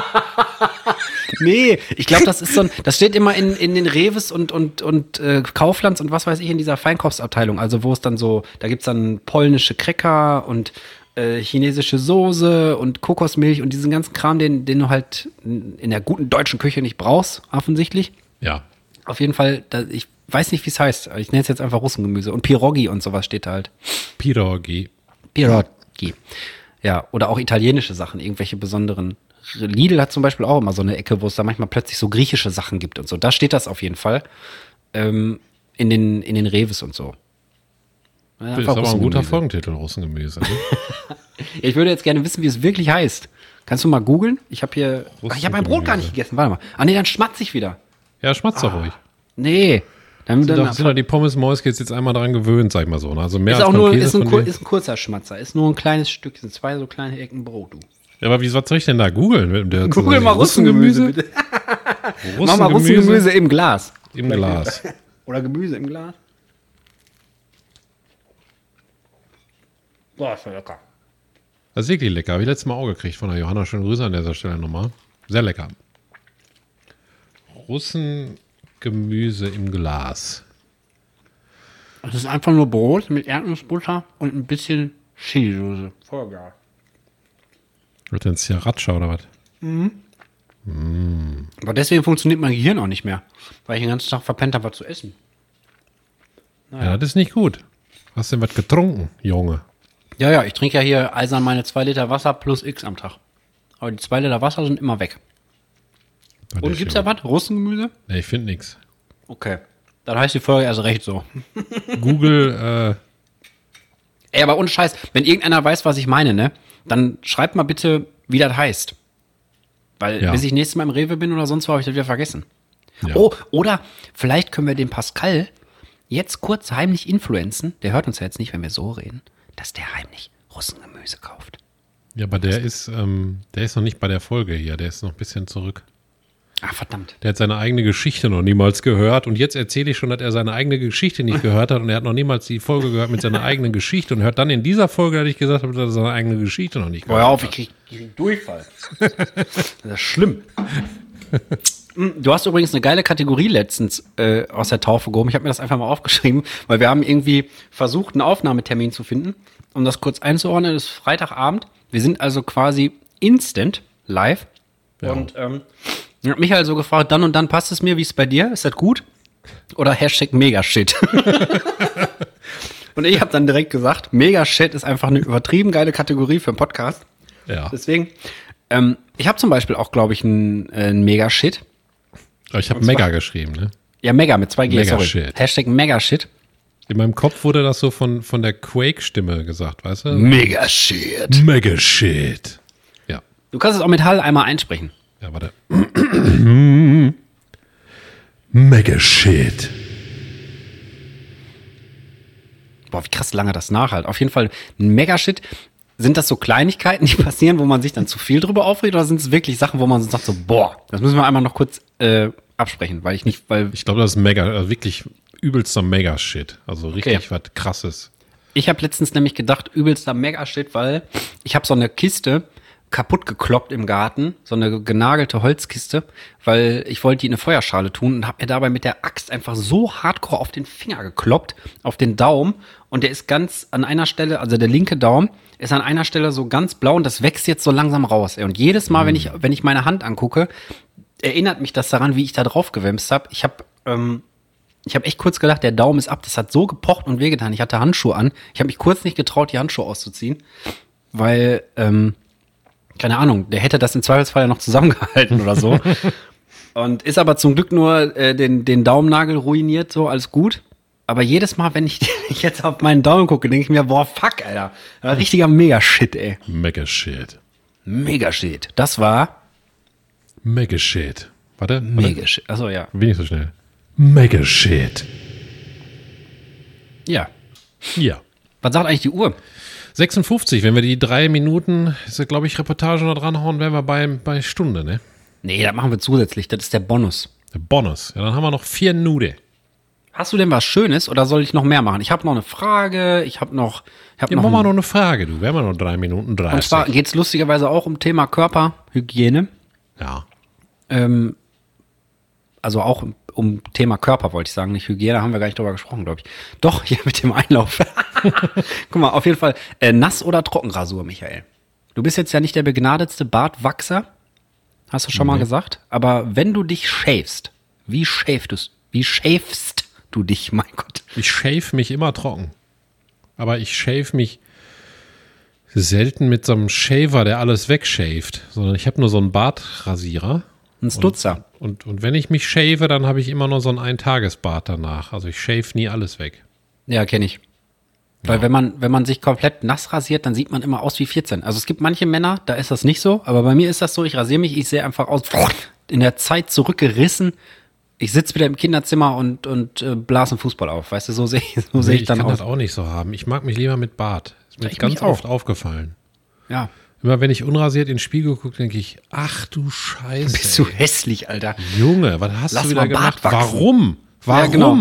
Nee, ich glaube, das ist so ein, das steht immer in, in den Reves und, und, und äh, Kauflands und was weiß ich in dieser Feinkaufsabteilung. Also wo es dann so, da gibt's dann polnische Cracker und äh, chinesische Soße und Kokosmilch und diesen ganzen Kram, den, den du halt in der guten deutschen Küche nicht brauchst, offensichtlich. Ja. Auf jeden Fall, da, ich weiß nicht, wie es heißt. Ich nenne es jetzt einfach Russengemüse. Und Pierogi und sowas steht da halt. Pirogi. Pierogi. Ja, oder auch italienische Sachen, irgendwelche besonderen. Lidl hat zum Beispiel auch immer so eine Ecke, wo es da manchmal plötzlich so griechische Sachen gibt und so. Da steht das auf jeden Fall. Ähm, in den, in den Reves und so. Das ist aber ein guter. Folgentitel, Russengemüse. Ne? Ich würde jetzt gerne wissen, wie es wirklich heißt. Kannst du mal googeln? Ich habe hier. Ach, ich habe mein Brot gar nicht gegessen. Warte mal. Ah, nee, dann schmatze ich wieder. Ja, schmatzt doch ruhig. Nee. Dann, Sind dann doch, sind doch die Pommes Mäuskes jetzt einmal dran gewöhnt, sag ich mal so. ne? Also mehr ist als auch nur ist ein, ist ein kurzer Schmatzer. Ist nur ein kleines Stück. Sind zwei so kleine Ecken Brot, du. Ja, aber wie, was soll ich denn da googeln? Google mal Russengemüse. bitte. Mach mal Russengemüse im Glas. im Glas. Oder Gemüse im Glas. Boah, ist ja lecker. Das ist wirklich lecker. Habe ich letztes Mal auch gekriegt von der Johanna. Schöne Grüße an dieser Stelle nochmal. Sehr lecker. Russengemüse im Glas. Es ist einfach nur Brot mit Erdnussbutter und ein bisschen Chili-Soße. Voll geil. Wird denn Sriracha oder was? Aber deswegen funktioniert mein Gehirn auch nicht mehr. Weil ich den ganzen Tag verpennt habe, was zu essen. Ja, das ist nicht gut. Hast du denn was getrunken, Junge? Ja, ja, ich trinke ja hier eisern meine 2 Liter Wasser plus X am Tag. Aber die 2 Liter Wasser sind immer weg. Das Und gibt's da was? Russengemüse? Nee, ich finde nichts. Okay. Dann heißt die Folge erst recht so. Google, äh, Ey, aber ohne Scheiß, wenn irgendeiner weiß, was ich meine, ne, dann schreibt mal bitte, wie das heißt. Weil Ja. bis ich nächstes Mal im Rewe bin oder sonst wo, habe ich das wieder vergessen. Ja. Oh, oder vielleicht können wir den Pascal jetzt kurz heimlich influenzen, der hört uns ja jetzt nicht, wenn wir so reden, dass der heimlich Russengemüse kauft. ja, aber der ist, ähm, der ist noch nicht bei der Folge hier. Der ist noch ein bisschen zurück. Ah, verdammt. Der hat seine eigene Geschichte noch niemals gehört und jetzt erzähle ich schon, dass er seine eigene Geschichte nicht gehört hat und er hat noch niemers die Folge gehört mit seiner eigenen Geschichte und hört dann in dieser Folge, dass ich gesagt habe, dass er seine eigene Geschichte noch nicht gehört Hör auf, ich hat. krieg, ich krieg Durchfall. das ist schlimm. Hm, Du hast übrigens eine geile Kategorie letztens äh, aus der Taufe gehoben. Ich habe mir das einfach mal aufgeschrieben, weil wir haben irgendwie versucht, einen Aufnahmetermin zu finden. Um das kurz einzuordnen, es ist Freitagabend. Wir sind also quasi instant live. Ja. Und ähm, ich hab mich also gefragt, dann und dann passt es mir, wie ist es bei dir? Ist das gut? Oder Hashtag Megashit. und ich habe dann direkt gesagt, Megashit ist einfach eine übertrieben geile Kategorie für einen Podcast. Ja, Deswegen, ähm, ich habe zum Beispiel auch, glaube ich, einen äh, einen Mega-Shit. Aber ich habe Mega geschrieben, ne? Ja, Mega mit zwei G, sorry. Mega-Shit. Hashtag Mega-Shit. In meinem Kopf wurde das so von, von der Quake-Stimme gesagt, weißt du? Mega-Shit. Mega Shit. Ja. Du kannst es auch mit Hall einmal einsprechen. Ja, warte. Mega Shit. Boah, wie krass lange das nachhalt. Auf jeden Fall ein Mega-Shit. Sind das so Kleinigkeiten, die passieren, wo man sich dann zu viel drüber aufregt, oder sind es wirklich Sachen, wo man so sagt, so, boah, das müssen wir einmal noch kurz äh, absprechen, weil ich nicht, weil Ich glaube, das ist mega, also wirklich übelster Mega Shit. Also richtig Okay. was krasses. Ich habe letztens nämlich gedacht, übelster Mega-Shit, weil ich habe so eine Kiste kaputt gekloppt im Garten, so eine genagelte Holzkiste, weil ich wollte die in eine Feuerschale tun und habe mir dabei mit der Axt einfach so hardcore auf den Finger gekloppt, auf den Daumen und der ist ganz an einer Stelle, also der linke Daumen ist an einer Stelle so ganz blau und das wächst jetzt so langsam raus. Und jedes Mal, wenn ich wenn ich meine Hand angucke, erinnert mich das daran, wie ich da drauf gewämst habe. Ich habe ähm, ich habe echt kurz gedacht, der Daumen ist ab. Das hat so gepocht und wehgetan. Ich hatte Handschuhe an. Ich habe mich kurz nicht getraut, die Handschuhe auszuziehen, weil, ähm, keine Ahnung, der hätte das im Zweifelsfall ja noch zusammengehalten oder so. und ist aber zum Glück nur äh, den, den Daumennagel ruiniert, so alles gut. Aber jedes Mal, wenn ich jetzt auf meinen Daumen gucke, denke ich mir, boah, fuck, Alter. Richtiger Mega-Shit, ey. Mega Shit. Mega-Shit. Das war Mega Shit. Warte. Mega-Shit. Achso, ja. Ich so schnell. Mega Shit. Ja. Ja. Was sagt eigentlich die Uhr? 56, wenn wir die drei Minuten, glaube ich, Reportage noch dranhauen, wären wir bei, bei Stunde, ne? Nee, das machen wir zusätzlich. Das ist der Bonus. Der Bonus. Ja, dann haben wir noch vier Nude. Hast du denn was Schönes oder soll ich noch mehr machen? Ich habe noch eine Frage, ich habe noch, ich habe Ja, noch, machen wir ein, noch eine Frage, du. Wir haben ja noch drei Minuten und 30. zwar geht es lustigerweise auch um Thema Körperhygiene, ja. Ähm, also auch um, Thema Körper wollte ich sagen, nicht Hygiene, haben wir gar nicht drüber gesprochen, glaube ich. Doch hier mit dem Einlauf. Guck mal, auf jeden Fall äh, Nass- oder Trockenrasur, Michael. Du bist jetzt ja nicht der begnadetste Bartwachser, hast du schon mal gesagt. Aber wenn du dich schäfst, wie schäfst du, wie schäfst du dich, mein Gott? Ich shave mich immer trocken. Aber ich shave mich selten mit so einem Shaver, der alles wegshaved, sondern ich habe nur so einen Bartrasierer. Ein Stutzer. Und, und wenn ich mich shave, dann habe ich immer nur so einen Eintagesbart danach. Also ich shave nie alles weg. Ja, kenne ich. Weil wenn man, wenn man sich komplett nass rasiert, dann sieht man immer aus wie 14. Also es gibt manche Männer, da ist das nicht so, aber bei mir ist das so, ich rasiere mich, ich sehe einfach aus, in der Zeit zurückgerissen. Ich sitze wieder im Kinderzimmer und, und äh, blase einen Fußball auf. Weißt du, so sehe ich, so sehe ich dann kann aus. das auch nicht so haben. Ich mag mich lieber mit Bart. Ist mir ich ganz oft aufgefallen. Ja. Immer wenn ich unrasiert in den Spiegel gucke, denke ich, ach du Scheiße. Bist du hässlich, Alter. Junge, was hast Lass du wieder gemacht? Warum? Warum? Ja, genau.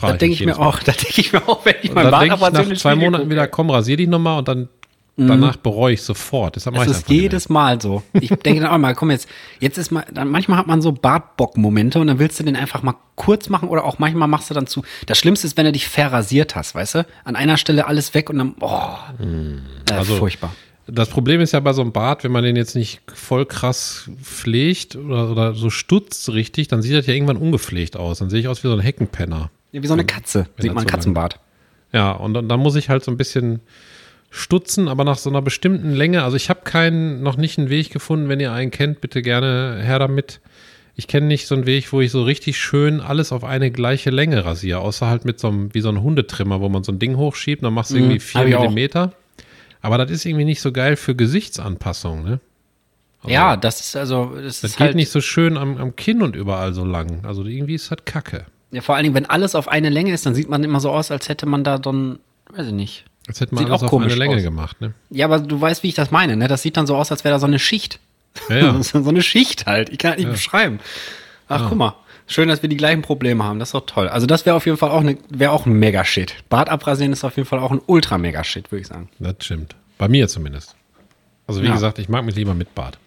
Das denke ich mir auch. Denke ich mir auch, wenn ich mein Bart nach zwei Spiegel Monaten gucke. wieder, komm, rasier dich nochmal und dann danach bereue ich sofort. Das Mhm. Das ist jedes Mal so. Ich denke dann auch mal, komm jetzt, jetzt ist mal, dann manchmal hat man so Bartbock-Momente und dann willst du den einfach mal kurz machen oder auch manchmal machst du dann zu. Das Schlimmste ist, wenn du dich verrasiert hast, weißt du? An einer Stelle alles weg und dann, boah, äh, Also- furchtbar. Das Problem ist ja bei so einem Bart, wenn man den jetzt nicht voll krass pflegt oder, oder so stutzt richtig, dann sieht das ja irgendwann ungepflegt aus. Dann sehe ich aus wie so ein Heckenpenner. Ja, wie so eine Katze, wenn sieht man so Katzenbart. Ja, und dann, dann muss ich halt so ein bisschen stutzen, aber nach so einer bestimmten Länge. Also ich habe keinen, noch nicht einen Weg gefunden. Wenn ihr einen kennt, bitte gerne her damit. Ich kenne nicht so einen Weg, wo ich so richtig schön alles auf eine gleiche Länge rasiere, außer halt mit so einem, wie so ein Hundetrimmer, wo man so ein Ding hochschiebt, dann machst du irgendwie vier hab ich auch. Aber das ist irgendwie nicht so geil für Gesichtsanpassung, ne? Also, Ja, das ist also, das, Das ist geht halt, nicht so schön am, am Kinn und überall so lang. Also irgendwie ist das kacke. ja, vor allen Dingen, wenn alles auf eine Länge ist, dann sieht man immer so aus, als hätte man da dann, weiß ich nicht. Als hätte man Sieht alles auch auf eine Länge aus. gemacht, ne? Ja, aber du weißt, wie ich das meine, ne? Das sieht dann so aus, als wäre da so eine Schicht. Ja, ja. so eine Schicht halt. Ich kann halt nicht Ja. beschreiben. Ach, Ja. guck mal. Schön, dass wir die gleichen Probleme haben. Das ist doch toll. Also das wäre auf jeden Fall auch, eine, wäre auch ein Mega-Shit. Bart abrasieren ist auf jeden Fall auch ein Ultra-Mega-Shit, würde ich sagen. Das stimmt. Bei mir zumindest. Also wie Ja. gesagt, ich mag mich lieber mit Bart.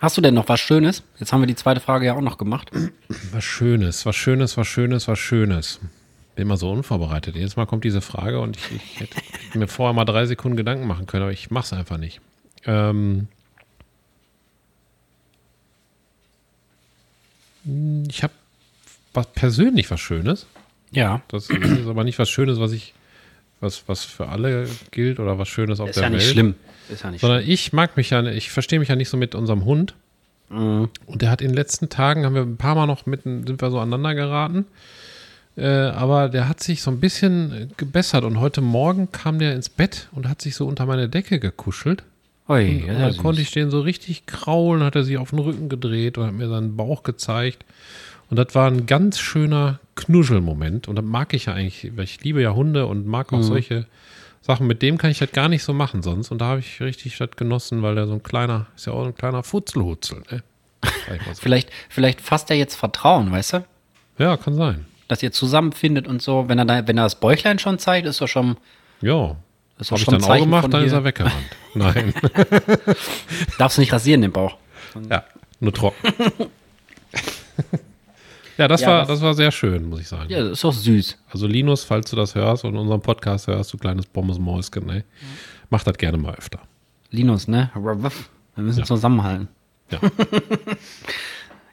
Hast du denn noch was Schönes? Jetzt haben wir die zweite Frage ja auch noch gemacht. Was Schönes, was Schönes, was Schönes, was Schönes. Bin immer so unvorbereitet. Jedes Mal kommt diese Frage und ich, ich hätte mir vorher mal drei Sekunden Gedanken machen können, aber ich mache es einfach nicht. Ähm ich habe was persönlich was Schönes. Ja. Das ist aber nicht was Schönes, was ich, was, was für alle gilt oder was Schönes auf Ist der ja nicht Welt. schlimm. Ist ja nicht Sondern ich mag mich ja, ich verstehe mich ja nicht so mit unserem Hund. Mhm. Und der hat in den letzten Tagen, haben wir ein paar Mal noch mitten, sind wir so aneinander geraten. Äh, aber der hat sich so ein bisschen gebessert. Und heute Morgen kam der ins Bett und hat sich so unter meine Decke gekuschelt. Ui, Und dann konnte ich den so richtig kraulen, hat er sich auf den Rücken gedreht und hat mir seinen Bauch gezeigt. Und das war ein ganz schöner Knuschelmoment. Und das mag ich ja eigentlich, weil ich liebe ja Hunde und mag Mhm. auch solche Sachen. Mit dem kann ich das gar nicht so machen sonst. Und da habe ich richtig das genossen, weil der so ein kleiner, ist ja auch ein kleiner Futzelhutzel. Ne? Vielleicht, vielleicht fasst er jetzt Vertrauen, weißt du? ja, kann sein. Dass ihr zusammenfindet und so. Wenn er, da, wenn er das Bäuchlein schon zeigt, ist doch schon. Ja. Das ist Habe ich dann auch gemacht, dann ist hier. er weggerannt. Nein. Darfst du nicht rasieren, den Bauch. ja, nur trocken. ja, das, Ja, war, was- das war sehr schön, muss ich sagen. Ja, das ist doch süß. Also Linus, falls du das hörst und unseren Podcast hörst, du kleines Bombesmäuschen, ne? mach das gerne mal öfter. Linus, ne? Wir müssen zusammenhalten. Ja.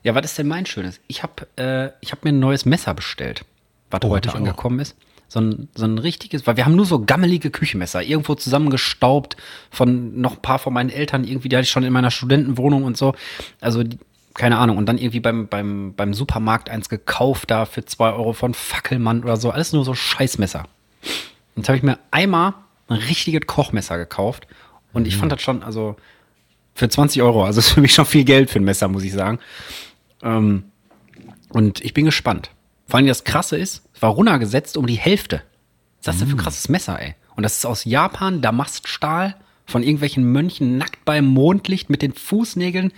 Ja, was ist denn mein Schönes? Ich habe äh, ich hab mir ein neues Messer bestellt, was Oh, heute ich auch. angekommen ist. So ein, so ein richtiges, weil wir haben nur so gammelige Küchenmesser, irgendwo zusammengestaubt von noch ein paar von meinen Eltern, irgendwie, die hatte ich schon in meiner Studentenwohnung und so. Also, die, keine Ahnung. Und dann irgendwie beim, beim, beim Supermarkt eins gekauft, da für zwei Euro von Fackelmann oder so. Alles nur so Scheißmesser. Und jetzt habe ich mir einmal ein richtiges Kochmesser gekauft. Und ich fand das schon, also für 20 Euro, also ist für mich schon viel Geld für ein Messer, muss ich sagen. Ähm, und ich bin gespannt. Vor allem das Krasse ist, es war runtergesetzt um die Hälfte. Was ist das denn für ein krasses Messer, ey? Und das ist aus Japan, Damaststahl, von irgendwelchen Mönchen nackt beim Mondlicht mit den Fußnägeln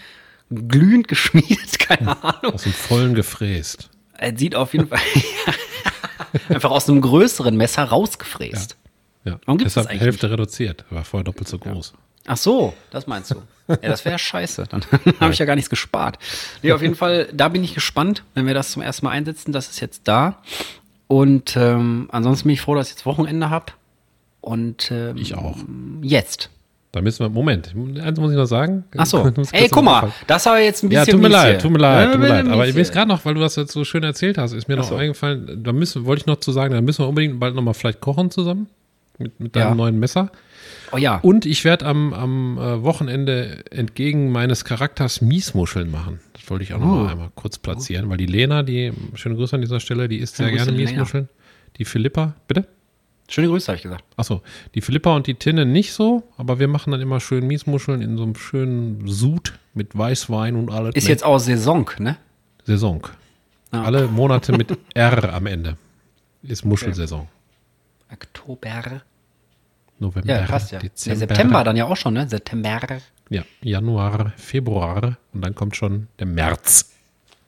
glühend geschmiedet, keine Ahnung. Aus dem Vollen gefräst. Es sieht auf jeden Fall einfach aus einem größeren Messer rausgefräst. Ja. Warum gibt's Deshalb das eigentlich Hälfte reduziert. War vorher doppelt so groß. Ach so, das meinst du. Ja, das wäre scheiße. Dann habe ich ja gar nichts gespart. Nee, auf jeden Fall, da bin ich gespannt, wenn wir das zum ersten Mal einsetzen. Das ist jetzt da. Und ähm, ansonsten bin ich froh, dass ich jetzt Wochenende habe. Und ähm, Ich auch. jetzt. Da müssen wir, Moment, eins muss ich noch sagen. Ach so. Ich Ey, guck mal, das war jetzt ein Ja, bisschen tut mir leid, hier. tut mir leid, Ja, tut mir leid. Aber mir ist gerade noch, weil du das jetzt so schön erzählt hast, ist mir noch so. eingefallen, da müssen, wollte ich noch zu sagen, da müssen wir unbedingt bald nochmal vielleicht kochen zusammen. Mit, mit deinem Ja. neuen Messer. Oh ja. Und ich werde am, am äh, Wochenende entgegen meines Charakters Miesmuscheln machen. Das wollte ich auch noch Oh. mal einmal kurz platzieren, weil die Lena, die, schöne Grüße an dieser Stelle, die isst sehr gerne Lena. Miesmuscheln. Die Philippa, bitte? Schöne Grüße, habe ich gesagt. Achso, die Philippa und die Tinne nicht so, aber wir machen dann immer schön Miesmuscheln in so einem schönen Sud mit Weißwein und alles. Ist jetzt auch Saison, ne? Saison. Ja. Alle Monate mit R am Ende. Ist Muschelsaison. Oktober. November, Ja, passt ja. Dezember. Nee, September dann ja auch schon, ne? September. Ja, Januar, Februar und dann kommt schon der März.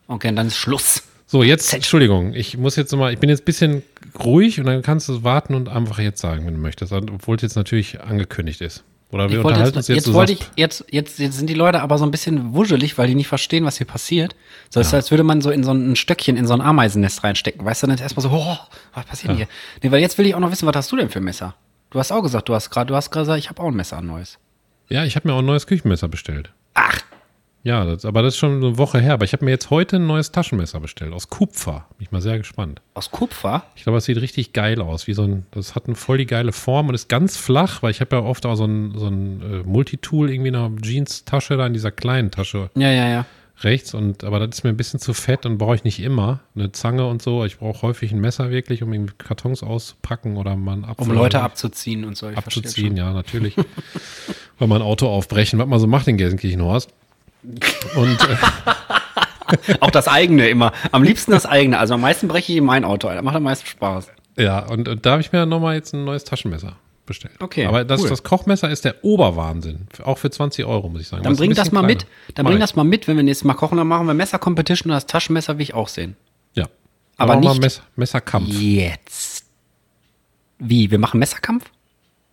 Okay, und dann ist Schluss. So, jetzt, Entschuldigung, ich muss jetzt mal, ich bin jetzt ein bisschen ruhig und dann kannst du warten und einfach jetzt sagen, wenn du möchtest, obwohl es jetzt natürlich angekündigt ist. Oder wir unterhalten jetzt, uns jetzt, jetzt wollte ich, jetzt, jetzt, jetzt sind die Leute aber so ein bisschen wuschelig, weil die nicht verstehen, was hier passiert. So ist, als würde man so in so ein Stöckchen in so ein Ameisennest reinstecken. Weißt du, dann ist erstmal so, oh, was passiert denn hier? Nee, weil jetzt will ich auch noch wissen, was hast du denn für ein Messer? Du hast auch gesagt, du hast gerade, du hast gerade gesagt, ich habe auch ein Messer, ein neues. ja, ich habe mir auch ein neues Küchenmesser bestellt. Ach, Ja, das, aber das ist schon eine Woche her. Aber ich habe mir jetzt heute ein neues Taschenmesser bestellt aus Kupfer. Bin ich mal sehr gespannt. aus Kupfer? Ich glaube, es sieht richtig geil aus. Wie so ein, das hat eine voll die geile Form und ist ganz flach, weil ich habe ja oft auch so ein, so ein äh, Multitool irgendwie in einer Jeans-Tasche da in dieser kleinen Tasche Ja, ja, ja. Rechts. Und aber das ist mir ein bisschen zu fett und brauche ich nicht immer. Eine Zange und so. Ich brauche häufig ein Messer wirklich, um irgendwie Kartons auszupacken oder mal einen Apfel Um Leute abzuziehen und so. Abzuziehen, ja, natürlich. Weil man ein Auto aufbrechen, was man so macht in Gelsenkirchenhorst. Und äh, Auch das eigene immer. Am liebsten das eigene. Also am meisten breche ich in mein Auto. ein. Das macht am meisten Spaß. ja, und, und da habe ich mir nochmal jetzt ein neues Taschenmesser bestellt. Okay, Aber das, cool. das Kochmesser ist der Oberwahnsinn. Auch für 20 Euro, muss ich sagen. Dann bring das mal kleiner. mit. Dann Mach bring ich. das mal mit, wenn wir nächstes Mal kochen. Dann machen wir Messer-Competition und das Taschenmesser will ich auch sehen. Ja. Aber Machen wir nicht- Messer, Messerkampf. Jetzt. Wie? Wir machen Messerkampf?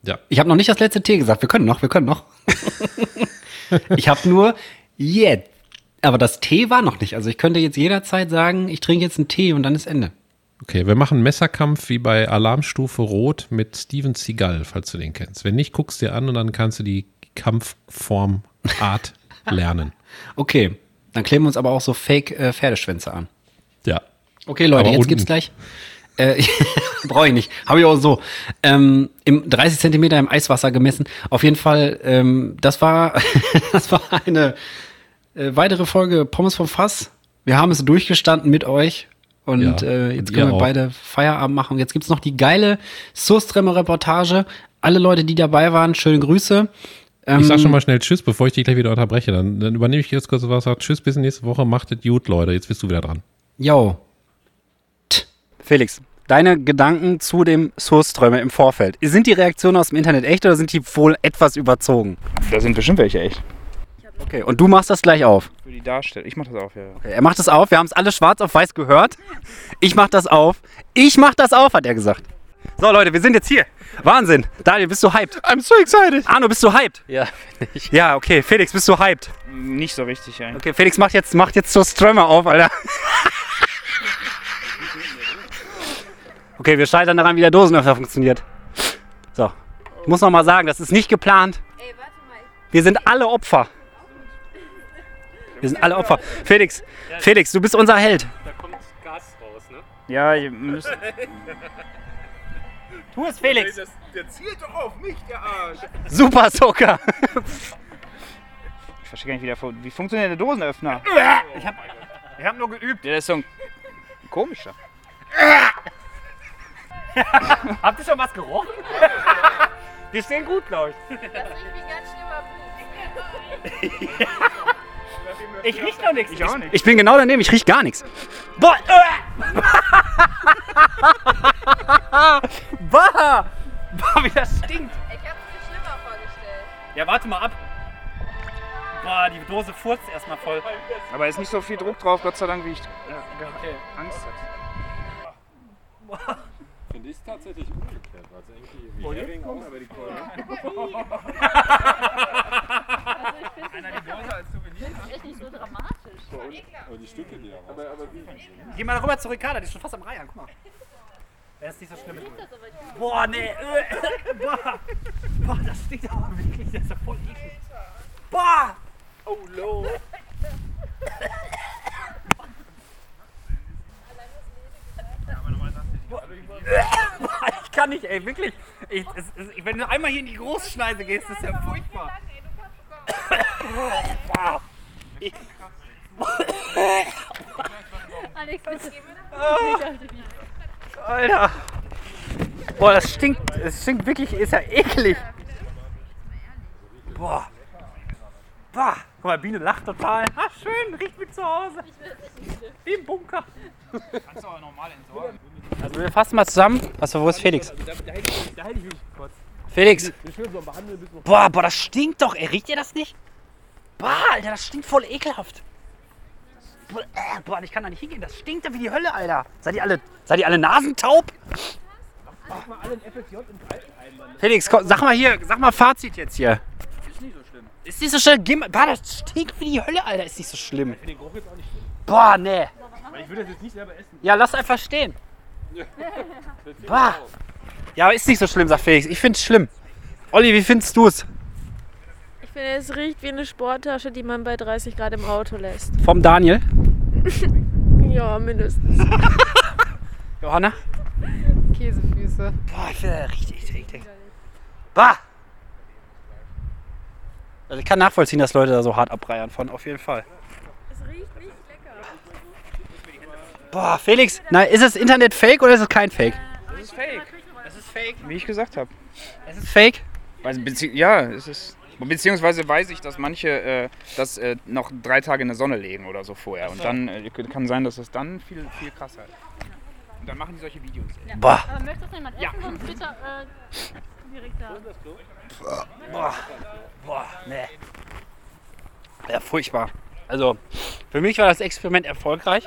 Ja. Ich habe noch nicht das letzte T gesagt. Wir können noch, wir können noch. ich habe nur jetzt. Aber das T war noch nicht. Also ich könnte jetzt jederzeit sagen, ich trinke jetzt einen Tee und dann ist Ende. Okay, wir machen Messerkampf wie bei Alarmstufe Rot mit Steven Seagal, falls du den kennst. Wenn nicht, guckst dir an und dann kannst du die Kampfform Art lernen. Okay, dann kleben wir uns aber auch so Fake-Pferdeschwänze an. Ja. Okay, Leute, Aber jetzt unten. gibt's gleich. Äh, Brauche ich nicht. Habe ich auch so. Ähm, Im 30 Zentimeter im Eiswasser gemessen. Auf jeden Fall, ähm, das war, das war eine äh, weitere Folge Pommes vom Fass. Wir haben es durchgestanden mit euch. Und Ja, äh, jetzt können wir auch. beide Feierabend machen. Jetzt gibt's noch die geile Sostremmer-Reportage. Alle Leute, die dabei waren, schöne Grüße. Ähm, Ich sag schon mal schnell Tschüss, bevor ich dich gleich wieder unterbreche. Dann, dann übernehme ich jetzt kurz was. Sag Tschüss, bis nächste Woche. Macht es gut, Leute. Jetzt bist du wieder dran. Yo. Felix, deine Gedanken zu dem Source-Träumer im Vorfeld. Sind die Reaktionen aus dem Internet echt oder sind die wohl etwas überzogen? Da sind bestimmt welche echt. Okay, und du machst das gleich auf. Für die Darsteller. Ich mach das auf, ja. Okay, er macht das auf, wir haben es alle schwarz auf weiß gehört. Ich mach das auf. Ich mach das auf, hat er gesagt. So Leute, wir sind jetzt hier. Wahnsinn. Daniel, bist du hyped? I'm so excited. Arno, bist du hyped? Ja, ich. Ja, okay. Felix, bist du hyped? Nicht so richtig, ey. Okay, Felix macht jetzt, macht jetzt so Strömer auf, Alter. Okay, wir scheitern daran, wie der Dosenöffner funktioniert. So. Ich muss noch mal sagen, das ist nicht geplant. Ey, warte mal. Wir sind alle Opfer. Wir sind alle Opfer. Felix, Felix, du bist unser Held. Da kommt Gas raus, ne? Ja, ihr müsst. Tu es, Felix. Der zielt doch auf mich, der Arsch. Super Zucker. Ich verstehe gar nicht, wie, der, wie funktioniert der Dosenöffner? Ich hab, ich hab nur geübt. Ja, der ist so ein komischer. Habt ihr schon was gerochen? Die stehen gut, glaube ich. Das riecht wie ein ganz schlimmer Blut. Ich riech noch nichts. Ich auch nicht. Ich bin genau daneben, ich riech gar nichts. Boah! Äh. Bah! Boah, wie das stinkt. Ich hab's mir schlimmer vorgestellt. Ja, warte mal ab. Boah, die Dose furzt erstmal voll. Aber ist nicht so viel Druck drauf, Gott sei Dank, wie ich äh, ge- Angst hatte. Finde ich tatsächlich umgekehrt, weil es irgendwie wie Hering auch über die Echt nicht so dramatisch. Aber die Stücke, die da raus. Geh mal rüber zu Ricarda, die ist schon fast am Reihen. Guck mal. Wenn es nicht so schlimm ist. Boah, nee. Äh, boah. boah, das stinkt aber wirklich. Das ist ja voll eklig. Boah! Oh, low. Ich kann nicht, ey, wirklich. Ich, es, es, wenn du einmal hier in die Großschneise gehst, das ist ja furchtbar. Alex, bitte. Alter. Boah, das stinkt. Es stinkt wirklich, ist ja eklig. Boah. Boah. Guck mal, Biene lacht total. Ah, schön, riecht wie zu Hause. Wie im Bunker. Kannst du aber normal entsorgen. Also wir fassen mal zusammen. Was, wo ist Felix? Felix. Boah, boah, das stinkt doch. Ey, riecht ihr das nicht? Boah, Alter, das stinkt voll ekelhaft. Boah, äh, boah, ich kann da nicht hingehen. Das stinkt ja wie die Hölle, Alter. Seid ihr alle, seid ihr alle nasentaub? Felix, komm, sag mal hier, sag mal Fazit jetzt hier. Ist nicht so schlimm. Ist nicht so schlimm. Geh mal, boah, das stinkt wie die Hölle, Alter. Ist nicht so schlimm. Boah, nee. Ich würde das jetzt nicht selber essen. Ja, lass einfach stehen. Bah. Ja, aber ist nicht so schlimm, sagt Felix. Ich find's schlimm. Olli, wie findest du's? Ich finde, es riecht wie eine Sporttasche, die man bei 30 Grad im Auto lässt. Vom Daniel. Ja, mindestens. Johanna? Käsefüße. Boah, ich finde das richtig eklig. Bah! Also ich kann nachvollziehen, dass Leute da so hart abreiern von, auf jeden Fall. Es riecht nicht lecker. Boah, Felix, na, ist das Internet fake oder ist es kein Fake? Das ist fake. Es ist fake. Wie ich gesagt habe. Es ist fake? Also, bezieh ja, es ist. Beziehungsweise weiß ich, dass manche äh, das äh, noch drei Tage in der Sonne legen oder so vorher. Und dann äh, kann sein, dass es dann viel, viel krasser ist. Und dann machen die solche Videos. Boah. Aber möchtest du jemand essen? Sonst bitte, äh, Direkt da. Boah, boah, nee. Ja, furchtbar. Also, für mich war das Experiment erfolgreich.